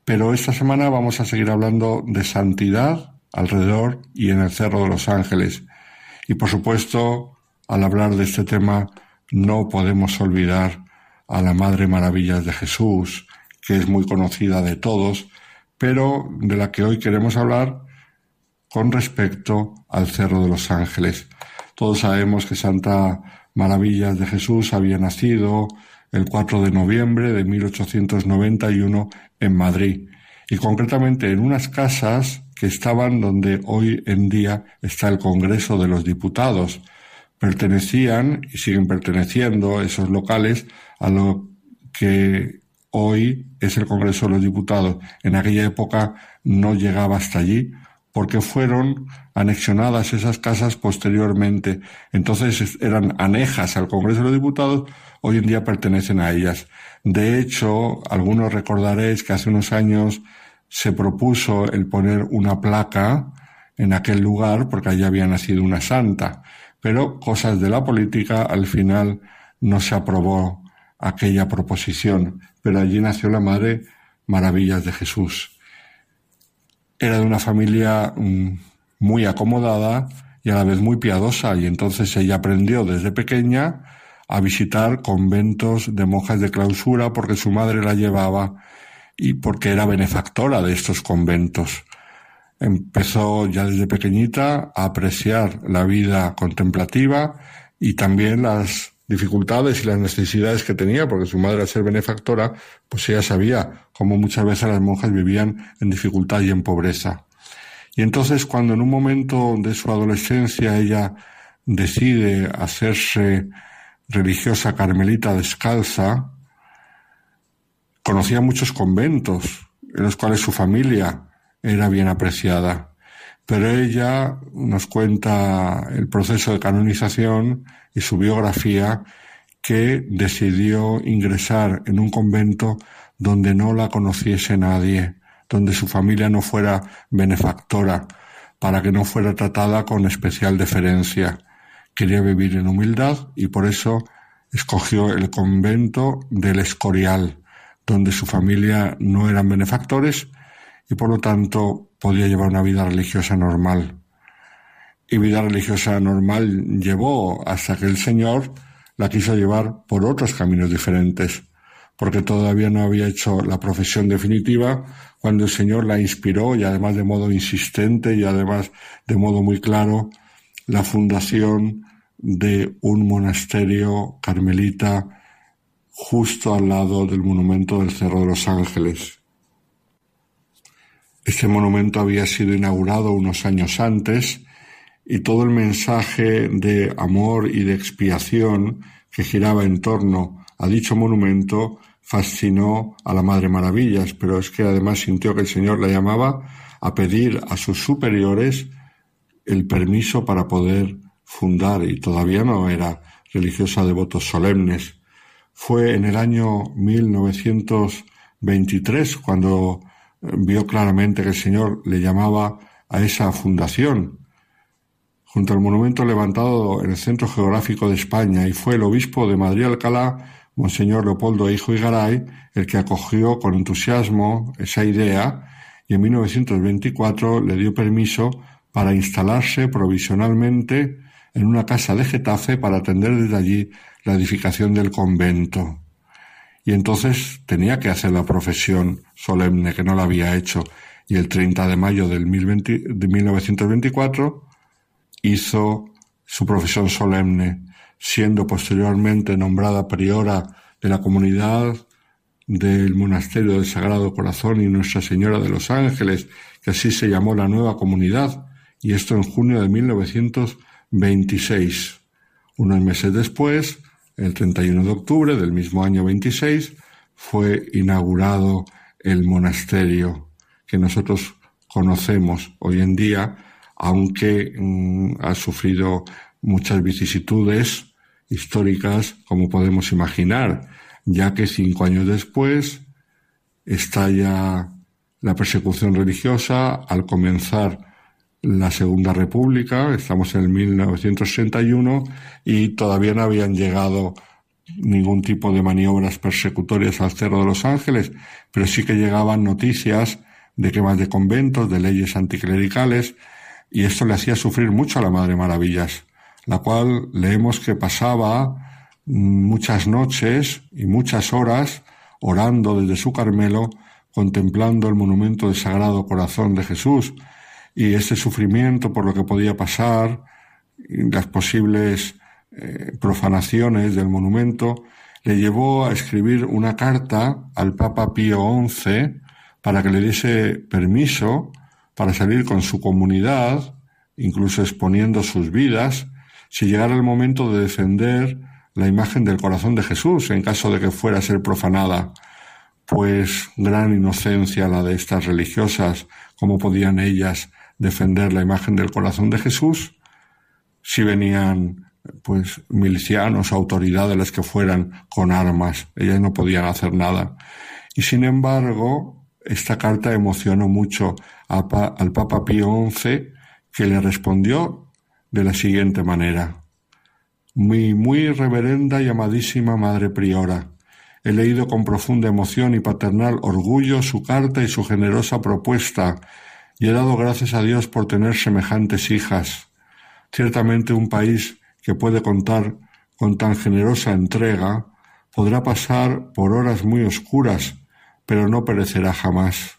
Pero esta semana vamos a seguir hablando de santidad alrededor y en el Cerro de los Ángeles. Y por supuesto, al hablar de este tema, no podemos olvidar a la Madre Maravillas de Jesús, que es muy conocida de todos, pero de la que hoy queremos hablar con respecto al Cerro de los Ángeles. Todos sabemos que Santa Maravillas de Jesús había nacido el 4 de noviembre de 1891 en Madrid y concretamente en unas casas que estaban donde hoy en día está el Congreso de los Diputados, pertenecían y siguen perteneciendo esos locales a lo que hoy es el Congreso de los Diputados. En aquella época no llegaba hasta allí porque fueron anexionadas esas casas posteriormente. Entonces eran anejas al Congreso de los Diputados, hoy en día pertenecen a ellas. De hecho, algunos recordaréis que hace unos años se propuso el poner una placa en aquel lugar porque allí había nacido una santa pero cosas de la política al final no se aprobó aquella proposición, pero allí nació la Madre Maravillas de Jesús. Era de una familia mm, muy acomodada y a la vez muy piadosa, y entonces ella aprendió desde pequeña a visitar conventos de monjas de clausura porque su madre la llevaba y porque era benefactora de estos conventos empezó ya desde pequeñita a apreciar la vida contemplativa y también las dificultades y las necesidades que tenía, porque su madre al ser benefactora, pues ella sabía cómo muchas veces las monjas vivían en dificultad y en pobreza. Y entonces cuando en un momento de su adolescencia ella decide hacerse religiosa carmelita descalza, conocía muchos conventos en los cuales su familia era bien apreciada. Pero ella nos cuenta el proceso de canonización y su biografía que decidió ingresar en un convento donde no la conociese nadie, donde su familia no fuera benefactora, para que no fuera tratada con especial deferencia. Quería vivir en humildad y por eso escogió el convento del Escorial, donde su familia no eran benefactores, y por lo tanto podía llevar una vida religiosa normal. Y vida religiosa normal llevó hasta que el Señor la quiso llevar por otros caminos diferentes, porque todavía no había hecho la profesión definitiva cuando el Señor la inspiró y además de modo insistente y además de modo muy claro la fundación de un monasterio carmelita justo al lado del monumento del Cerro de los Ángeles. Este monumento había sido inaugurado unos años antes y todo el mensaje de amor y de expiación que giraba en torno a dicho monumento fascinó a la Madre Maravillas, pero es que además sintió que el Señor la llamaba a pedir a sus superiores el permiso para poder fundar y todavía no era religiosa de votos solemnes. Fue en el año 1923 cuando vio claramente que el Señor le llamaba a esa fundación, junto al monumento levantado en el centro geográfico de España, y fue el obispo de Madrid Alcalá Monseñor Leopoldo Hijo y Garay, el que acogió con entusiasmo esa idea y en 1924 le dio permiso para instalarse provisionalmente en una casa de Getafe para atender desde allí la edificación del convento. Y entonces tenía que hacer la profesión solemne, que no la había hecho. Y el 30 de mayo del de 1924 hizo su profesión solemne, siendo posteriormente nombrada priora de la comunidad del Monasterio del Sagrado Corazón y Nuestra Señora de los Ángeles, que así se llamó la nueva comunidad, y esto en junio de 1926. Unos meses después, el 31 de octubre del mismo año 26, fue inaugurado el monasterio que nosotros conocemos hoy en día, aunque mm, ha sufrido muchas vicisitudes históricas, como podemos imaginar, ya que cinco años después estalla la persecución religiosa al comenzar la Segunda República, estamos en el 1961 y todavía no habían llegado ningún tipo de maniobras persecutorias al Cerro de los Ángeles, pero sí que llegaban noticias de quemas de conventos, de leyes anticlericales, y esto le hacía sufrir mucho a la Madre Maravillas, la cual leemos que pasaba muchas noches y muchas horas orando desde su Carmelo, contemplando el monumento del Sagrado Corazón de Jesús y este sufrimiento por lo que podía pasar, las posibles eh, profanaciones del monumento, le llevó a escribir una carta al Papa Pío XI para que le diese permiso para salir con su comunidad, incluso exponiendo sus vidas, si llegara el momento de defender la imagen del corazón de Jesús en caso de que fuera a ser profanada. Pues gran inocencia la de estas religiosas, cómo podían ellas defender la imagen del corazón de Jesús si venían pues milicianos, autoridades las que fueran con armas, ellas no podían hacer nada. Y sin embargo, esta carta emocionó mucho al Papa Pío XI, que le respondió de la siguiente manera. Mi muy reverenda y amadísima Madre Priora, he leído con profunda emoción y paternal orgullo su carta y su generosa propuesta, y he dado gracias a Dios por tener semejantes hijas. Ciertamente un país que puede contar con tan generosa entrega podrá pasar por horas muy oscuras, pero no perecerá jamás.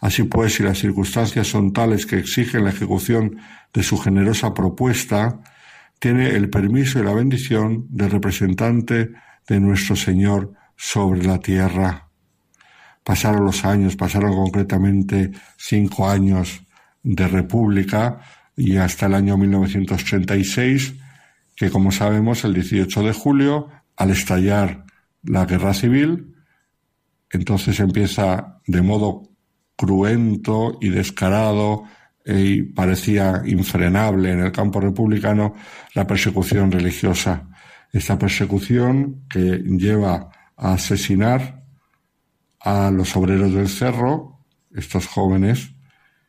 Así pues, si las circunstancias son tales que exigen la ejecución de su generosa propuesta, tiene el permiso y la bendición del representante de nuestro Señor sobre la tierra. Pasaron los años, pasaron concretamente cinco años de república y hasta el año 1936, que como sabemos el 18 de julio, al estallar la guerra civil, entonces empieza de modo cruento y descarado y parecía infrenable en el campo republicano la persecución religiosa. Esta persecución que lleva a asesinar a los obreros del cerro, estos jóvenes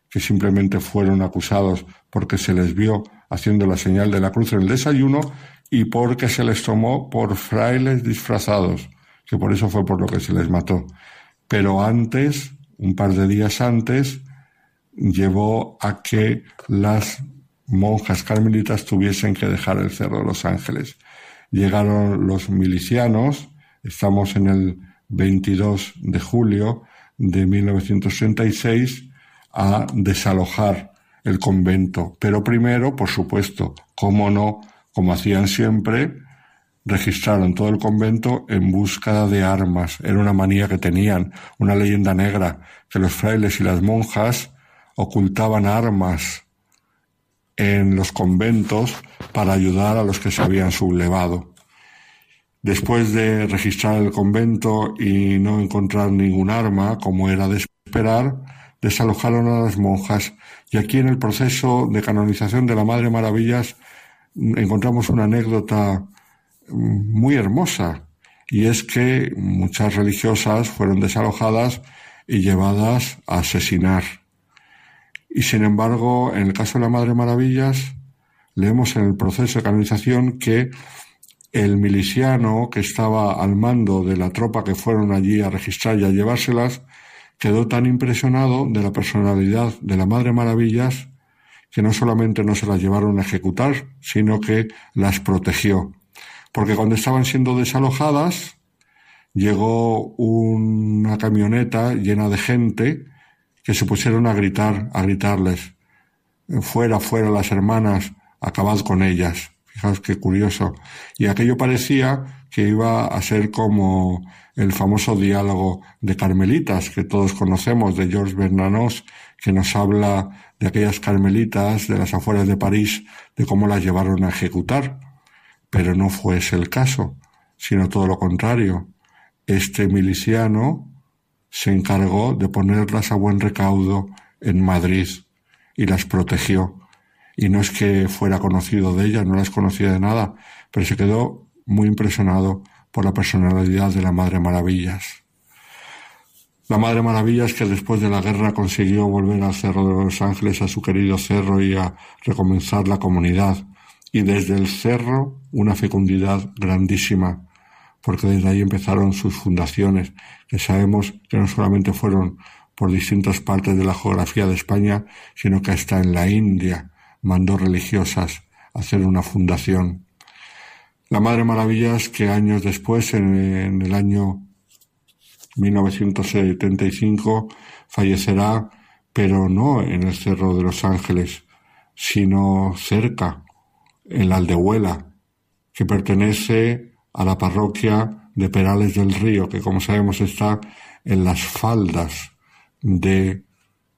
que simplemente fueron acusados porque se les vio haciendo la señal de la cruz en el desayuno y porque se les tomó por frailes disfrazados, que por eso fue por lo que se les mató. Pero antes, un par de días antes, llevó a que las monjas carmelitas tuviesen que dejar el Cerro de los Ángeles. Llegaron los milicianos, estamos en el 22 de julio de 1936, a desalojar el convento. Pero primero, por supuesto, como no, como hacían siempre, registraron todo el convento en búsqueda de armas. Era una manía que tenían, una leyenda negra, que los frailes y las monjas ocultaban armas en los conventos para ayudar a los que se habían sublevado. Después de registrar el convento y no encontrar ningún arma, como era de esperar, desalojaron a las monjas y aquí en el proceso de canonización de la Madre Maravillas encontramos una anécdota muy hermosa y es que muchas religiosas fueron desalojadas y llevadas a asesinar. Y sin embargo, en el caso de la Madre Maravillas, leemos en el proceso de canonización que el miliciano que estaba al mando de la tropa que fueron allí a registrar y a llevárselas, quedó tan impresionado de la personalidad de la Madre Maravillas que no solamente no se las llevaron a ejecutar, sino que las protegió. Porque cuando estaban siendo desalojadas, llegó una camioneta llena de gente que se pusieron a gritar, a gritarles, fuera, fuera las hermanas, acabad con ellas. Fijaos qué curioso. Y aquello parecía que iba a ser como el famoso diálogo de Carmelitas que todos conocemos de Georges Bernanos, que nos habla de aquellas carmelitas de las afueras de París, de cómo las llevaron a ejecutar. Pero no fue ese el caso, sino todo lo contrario. Este miliciano se encargó de ponerlas a buen recaudo en Madrid y las protegió. Y no es que fuera conocido de ella, no las conocía de nada, pero se quedó muy impresionado por la personalidad de la Madre Maravillas. La Madre Maravillas que después de la guerra consiguió volver al Cerro de los Ángeles, a su querido cerro y a recomenzar la comunidad. Y desde el cerro una fecundidad grandísima, porque desde ahí empezaron sus fundaciones, que sabemos que no solamente fueron por distintas partes de la geografía de España, sino que hasta en la India mandó religiosas hacer una fundación. La Madre Maravillas que años después, en, el año 1975, fallecerá, pero no en el Cerro de los Ángeles, sino cerca, en la Aldehuela, que pertenece a la parroquia de Perales del Río, que como sabemos está en las faldas de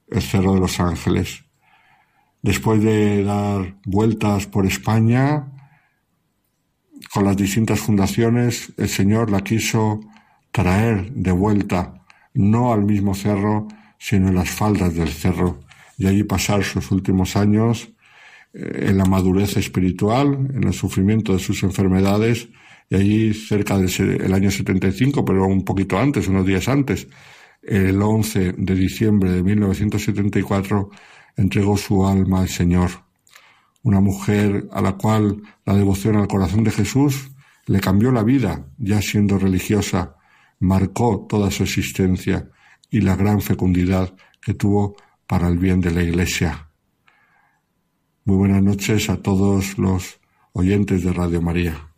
el Cerro de los Ángeles. Después de dar vueltas por España, con las distintas fundaciones, el Señor la quiso traer de vuelta, no al mismo cerro, sino en las faldas del cerro, y allí pasar sus últimos años eh, en la madurez espiritual, en el sufrimiento de sus enfermedades, y allí cerca del año 75, pero un poquito antes, unos días antes, el 11 de diciembre de 1974, entregó su alma al Señor una mujer a la cual la devoción al corazón de Jesús le cambió la vida, ya siendo religiosa, marcó toda su existencia y la gran fecundidad que tuvo para el bien de la Iglesia. Muy buenas noches a todos los oyentes de Radio María.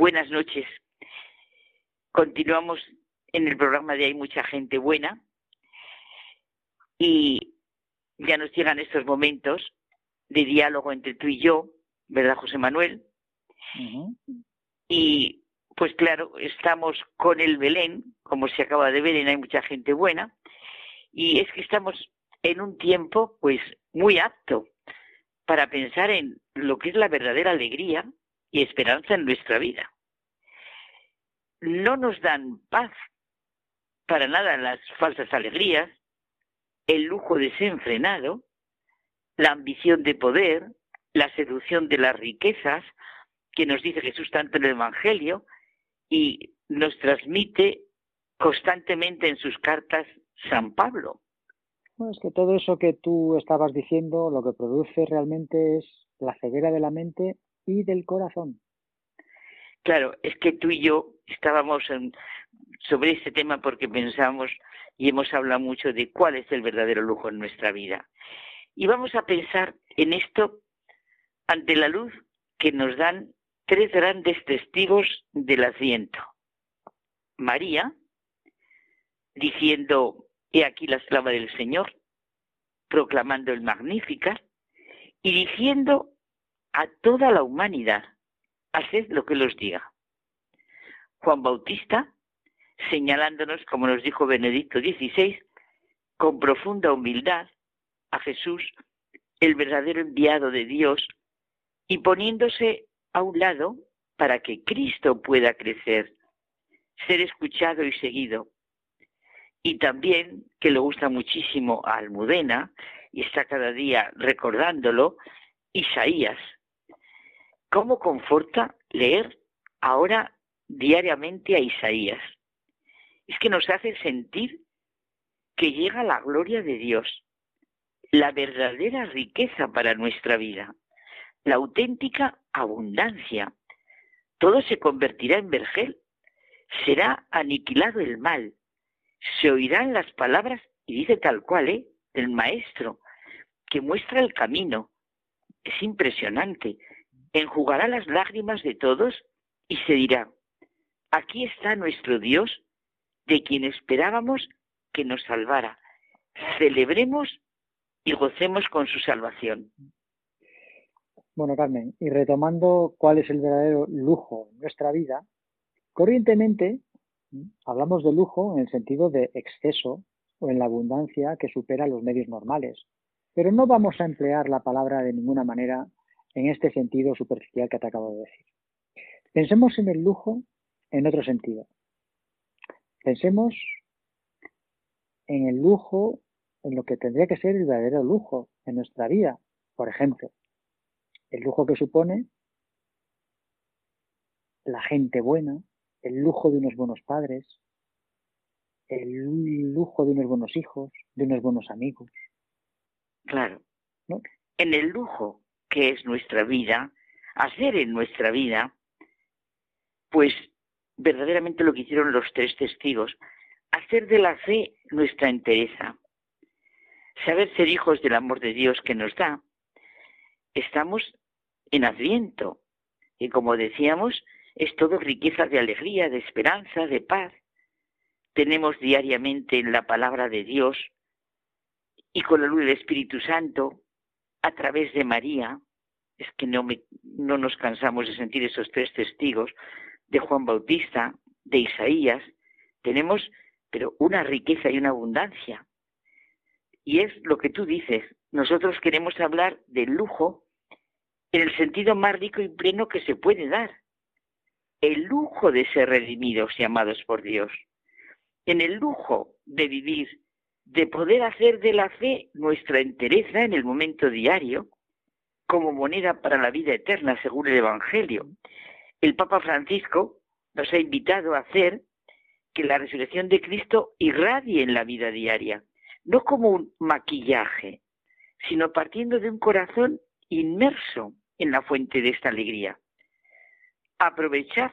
Buenas noches. Continuamos en el programa de Hay mucha gente buena y ya nos llegan estos momentos de diálogo entre tú y yo, ¿verdad, José Manuel? Y pues claro, estamos con el Belén, como se acaba de ver, en Hay mucha gente buena, y es que estamos en un tiempo pues muy apto para pensar en lo que es la verdadera alegría y esperanza en nuestra vida. No nos dan paz para nada las falsas alegrías, el lujo desenfrenado, la ambición de poder, la seducción de las riquezas, que nos dice Jesús tanto en el Evangelio y nos transmite constantemente en sus cartas San Pablo. es que todo eso que tú estabas diciendo lo que produce realmente es la ceguera de la mente del corazón. Claro, es que tú y yo estábamos sobre este tema porque pensamos y hemos hablado mucho de cuál es el verdadero lujo en nuestra vida. Y vamos a pensar en esto ante la luz que nos dan tres grandes testigos del asiento. María, diciendo, he aquí la esclava del Señor, proclamando el Magnífica, y diciendo a toda la humanidad, haced lo que los diga. Juan Bautista, señalándonos, como nos dijo Benedicto XVI, con profunda humildad a Jesús, el verdadero enviado de Dios, y poniéndose a un lado para que Cristo pueda crecer, ser escuchado y seguido. Y también, que le gusta muchísimo a Almudena, y está cada día recordándolo, Isaías, ¿Cómo conforta leer ahora diariamente a Isaías? Es que nos hace sentir que llega la gloria de Dios, la verdadera riqueza para nuestra vida, la auténtica abundancia. Todo se convertirá en vergel, será aniquilado el mal, se oirán las palabras, y dice tal cual, ¿eh? del maestro, que muestra el camino. Es impresionante enjugará las lágrimas de todos y se dirá, aquí está nuestro Dios, de quien esperábamos que nos salvara. Celebremos y gocemos con su salvación. Bueno, Carmen, y retomando cuál es el verdadero lujo en nuestra vida, corrientemente hablamos de lujo en el sentido de exceso o en la abundancia que supera los medios normales, pero no vamos a emplear la palabra de ninguna manera en este sentido superficial que te acabo de decir. Pensemos en el lujo en otro sentido. Pensemos en el lujo, en lo que tendría que ser el verdadero lujo en nuestra vida. Por ejemplo, el lujo que supone la gente buena, el lujo de unos buenos padres, el lujo de unos buenos hijos, de unos buenos amigos. Claro. ¿no? En el lujo que es nuestra vida, hacer en nuestra vida, pues verdaderamente lo que hicieron los tres testigos, hacer de la fe nuestra entereza, saber ser hijos del amor de Dios que nos da. Estamos en Adviento y como decíamos, es todo riqueza de alegría, de esperanza, de paz. Tenemos diariamente en la palabra de Dios y con la luz del Espíritu Santo a través de María, es que no, no nos cansamos de sentir esos tres testigos, de Juan Bautista, de Isaías, tenemos pero una riqueza y una abundancia. Y es lo que tú dices, nosotros queremos hablar del lujo en el sentido más rico y pleno que se puede dar. El lujo de ser redimidos y amados por Dios. En el lujo de vivir de poder hacer de la fe nuestra entereza en el momento diario como moneda para la vida eterna, según el Evangelio. El Papa Francisco nos ha invitado a hacer que la resurrección de Cristo irradie en la vida diaria, no como un maquillaje, sino partiendo de un corazón inmerso en la fuente de esta alegría. Aprovechar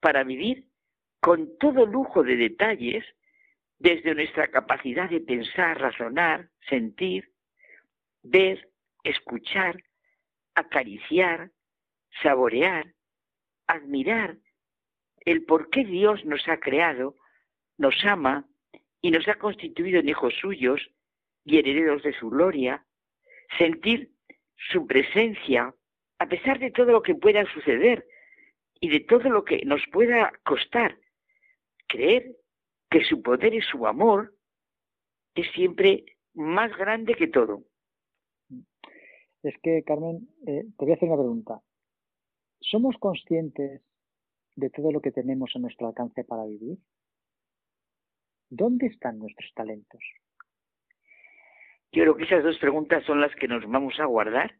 para vivir con todo lujo de detalles desde nuestra capacidad de pensar, razonar, sentir, ver, escuchar, acariciar, saborear, admirar el por qué Dios nos ha creado, nos ama y nos ha constituido en hijos suyos y herederos de su gloria, sentir su presencia a pesar de todo lo que pueda suceder y de todo lo que nos pueda costar, creer que su poder y su amor es siempre más grande que todo. Es que, Carmen, eh, te voy a hacer una pregunta. ¿Somos conscientes de todo lo que tenemos a nuestro alcance para vivir? ¿Dónde están nuestros talentos? Yo creo que esas dos preguntas son las que nos vamos a guardar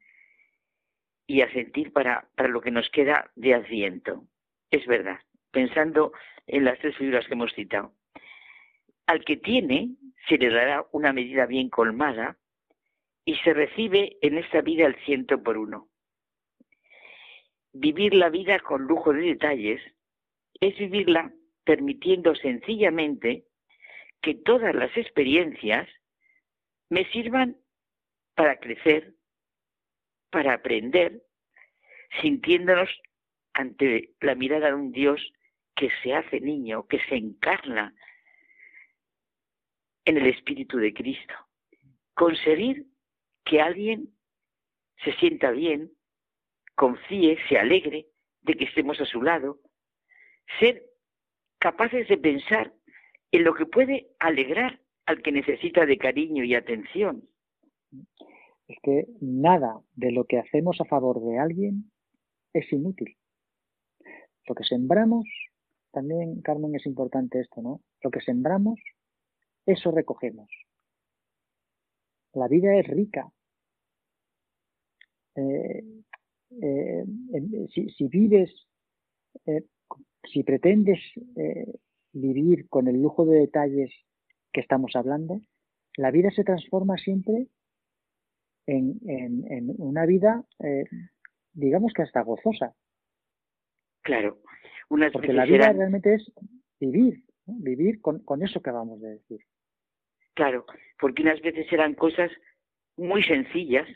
y a sentir para, para lo que nos queda de Adviento. Es verdad, pensando en las tres figuras que hemos citado. Al que tiene se le dará una medida bien colmada y se recibe en esta vida el ciento por uno. Vivir la vida con lujo de detalles es vivirla permitiendo sencillamente que todas las experiencias me sirvan para crecer, para aprender, sintiéndonos ante la mirada de un Dios que se hace niño, que se encarna en el Espíritu de Cristo. Conseguir que alguien se sienta bien, confíe, se alegre de que estemos a su lado, ser capaces de pensar en lo que puede alegrar al que necesita de cariño y atención. Es que nada de lo que hacemos a favor de alguien es inútil. Lo que sembramos, también, Carmen, es importante esto, ¿no? Lo que sembramos, eso recogemos. La vida es rica. Eh, eh, si, vives, eh, si pretendes vivir con el lujo de detalles que estamos hablando, la vida se transforma siempre en, en, una vida, digamos que hasta gozosa. Claro, una porque la vida realmente es vivir, vivir con, con eso que acabamos de decir. Claro, porque unas veces eran cosas muy sencillas,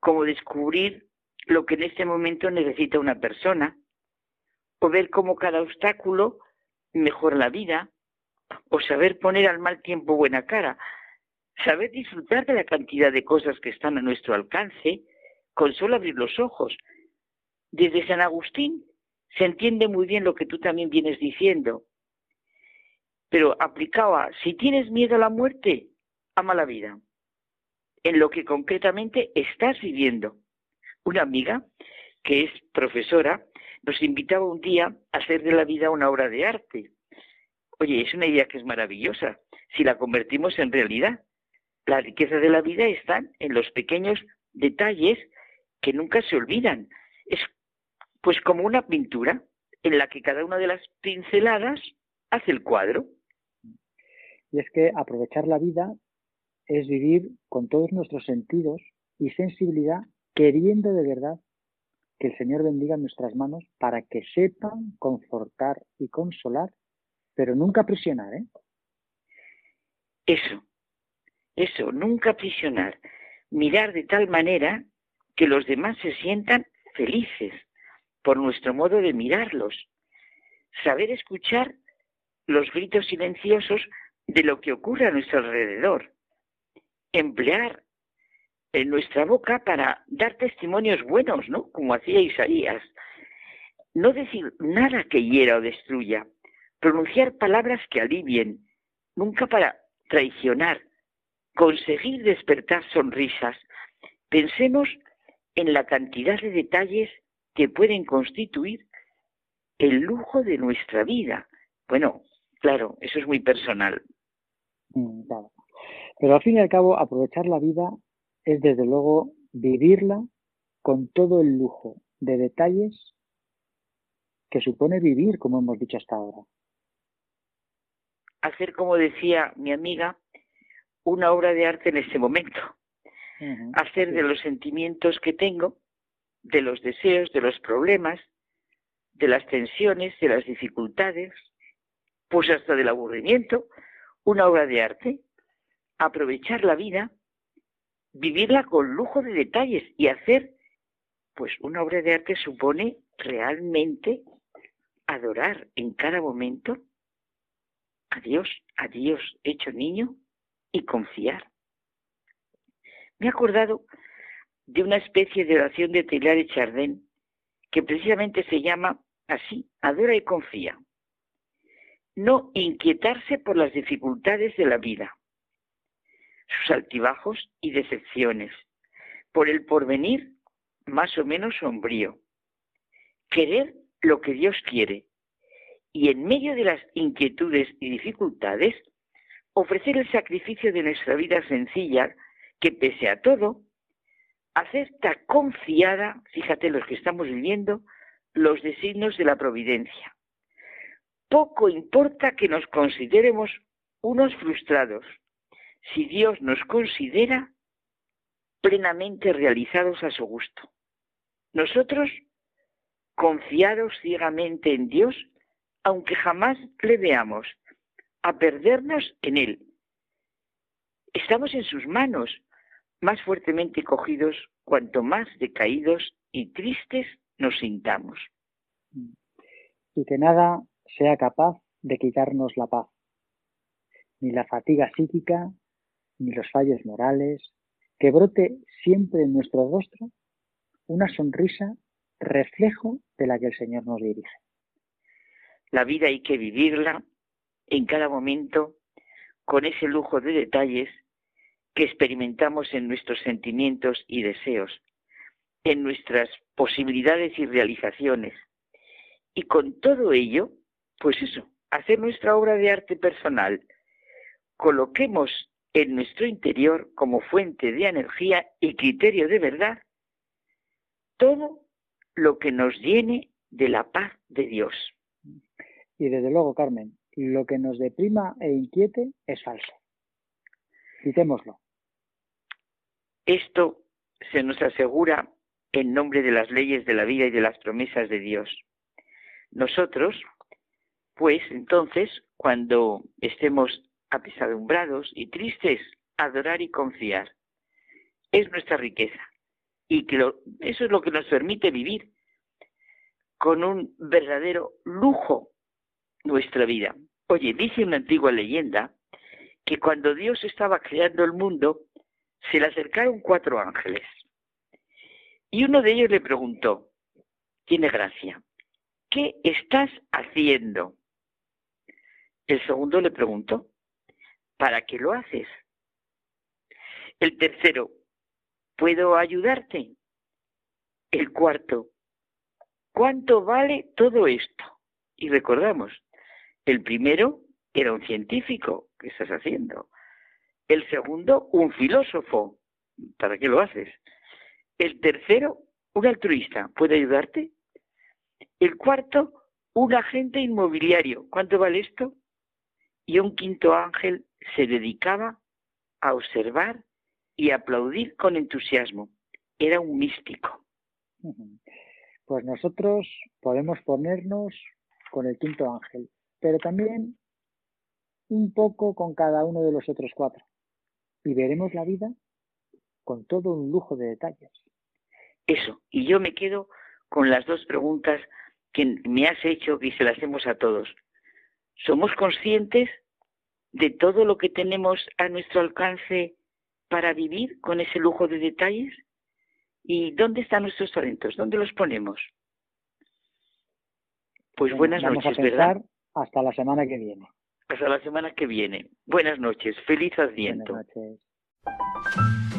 como descubrir lo que en este momento necesita una persona, o ver cómo cada obstáculo mejora la vida, o saber poner al mal tiempo buena cara, saber disfrutar de la cantidad de cosas que están a nuestro alcance con solo abrir los ojos. Desde San Agustín se entiende muy bien lo que tú también vienes diciendo pero aplicaba, si tienes miedo a la muerte, ama la vida, en lo que concretamente estás viviendo. Una amiga, que es profesora, nos invitaba un día a hacer de la vida una obra de arte. Oye, es una idea que es maravillosa, si la convertimos en realidad. La riqueza de la vida está en los pequeños detalles que nunca se olvidan. Es pues como una pintura en la que cada una de las pinceladas hace el cuadro. Y es que aprovechar la vida es vivir con todos nuestros sentidos y sensibilidad, queriendo de verdad que el Señor bendiga nuestras manos para que sepan confortar y consolar, pero nunca prisionar, ¿eh? Eso, eso, nunca prisionar. Mirar de tal manera que los demás se sientan felices por nuestro modo de mirarlos. Saber escuchar los gritos silenciosos de lo que ocurre a nuestro alrededor. Emplear en nuestra boca para dar testimonios buenos, ¿no? Como hacía Isaías. No decir nada que hiera o destruya. Pronunciar palabras que alivien. Nunca para traicionar. Conseguir despertar sonrisas. Pensemos en la cantidad de detalles que pueden constituir el lujo de nuestra vida. Bueno, claro, eso es muy personal, Pero al fin y al cabo, aprovechar la vida es desde luego vivirla con todo el lujo de detalles que supone vivir, como hemos dicho hasta ahora. Hacer, como decía mi amiga, una obra de arte en este momento. Hacer de los sentimientos que tengo, de los deseos, de los problemas, de las tensiones, de las dificultades, pues hasta del aburrimiento, una obra de arte, aprovechar la vida, vivirla con lujo de detalles y hacer, pues una obra de arte supone realmente adorar en cada momento a Dios, a Dios hecho niño y confiar. Me he acordado de una especie de oración de Teilhard de Chardin que precisamente se llama así, adora y confía. No inquietarse por las dificultades de la vida, sus altibajos y decepciones, por el porvenir más o menos sombrío. Querer lo que Dios quiere y en medio de las inquietudes y dificultades, ofrecer el sacrificio de nuestra vida sencilla que pese a todo, acepta confiada, fíjate los que estamos viviendo, los designios de la providencia. Poco importa que nos consideremos unos frustrados, si Dios nos considera plenamente realizados a su gusto. Nosotros, confiados ciegamente en Dios, aunque jamás le veamos, a perdernos en Él. Estamos en sus manos, más fuertemente cogidos cuanto más decaídos y tristes nos sintamos. Y que nada sea capaz de quitarnos la paz, ni la fatiga psíquica, ni los fallos morales, que brote siempre en nuestro rostro una sonrisa reflejo de la que el Señor nos dirige. La vida hay que vivirla en cada momento con ese lujo de detalles que experimentamos en nuestros sentimientos y deseos, en nuestras posibilidades y realizaciones. Y con todo ello, pues eso, hacer nuestra obra de arte personal. Coloquemos en nuestro interior como fuente de energía y criterio de verdad todo lo que nos llene de la paz de Dios. Y desde luego, Carmen, lo que nos deprima e inquiete es falso. Quitémoslo. Esto se nos asegura en nombre de las leyes de la vida y de las promesas de Dios. Nosotros, pues entonces, cuando estemos apesadumbrados y tristes, adorar y confiar. Es nuestra riqueza. Y que eso es lo que nos permite vivir con un verdadero lujo nuestra vida. Oye, dice una antigua leyenda que cuando Dios estaba creando el mundo, se le acercaron cuatro ángeles. Y uno de ellos le preguntó, tiene gracia, ¿qué estás haciendo? El segundo le preguntó, ¿para qué lo haces? El tercero, ¿puedo ayudarte? El cuarto, ¿cuánto vale todo esto? Y recordamos, el primero era un científico, ¿qué estás haciendo? El segundo, un filósofo, ¿para qué lo haces? El tercero, un altruista, ¿puede ayudarte? El cuarto, un agente inmobiliario, ¿cuánto vale esto? Y un quinto ángel se dedicaba a observar y aplaudir con entusiasmo. Era un místico. Pues nosotros podemos ponernos con el quinto ángel, pero también un poco con cada uno de los otros cuatro. Y veremos la vida con todo un lujo de detalles. Eso, y yo me quedo con las dos preguntas que me has hecho y se las hacemos a todos. ¿Somos conscientes de todo lo que tenemos a nuestro alcance para vivir con ese lujo de detalles? ¿Y dónde están nuestros talentos? ¿Dónde los ponemos? Pues buenas noches, ¿verdad? Hasta la semana que viene. Hasta la semana que viene. Buenas noches. Feliz Adviento. Buenas noches.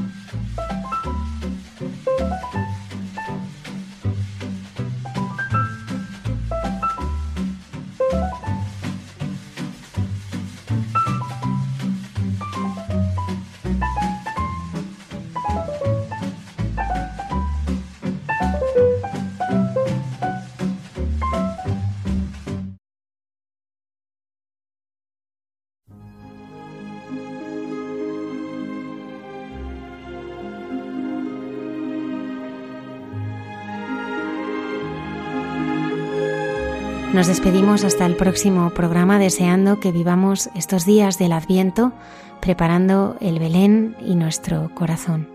Nos despedimos hasta el próximo programa deseando que vivamos estos días del Adviento preparando el Belén y nuestro corazón.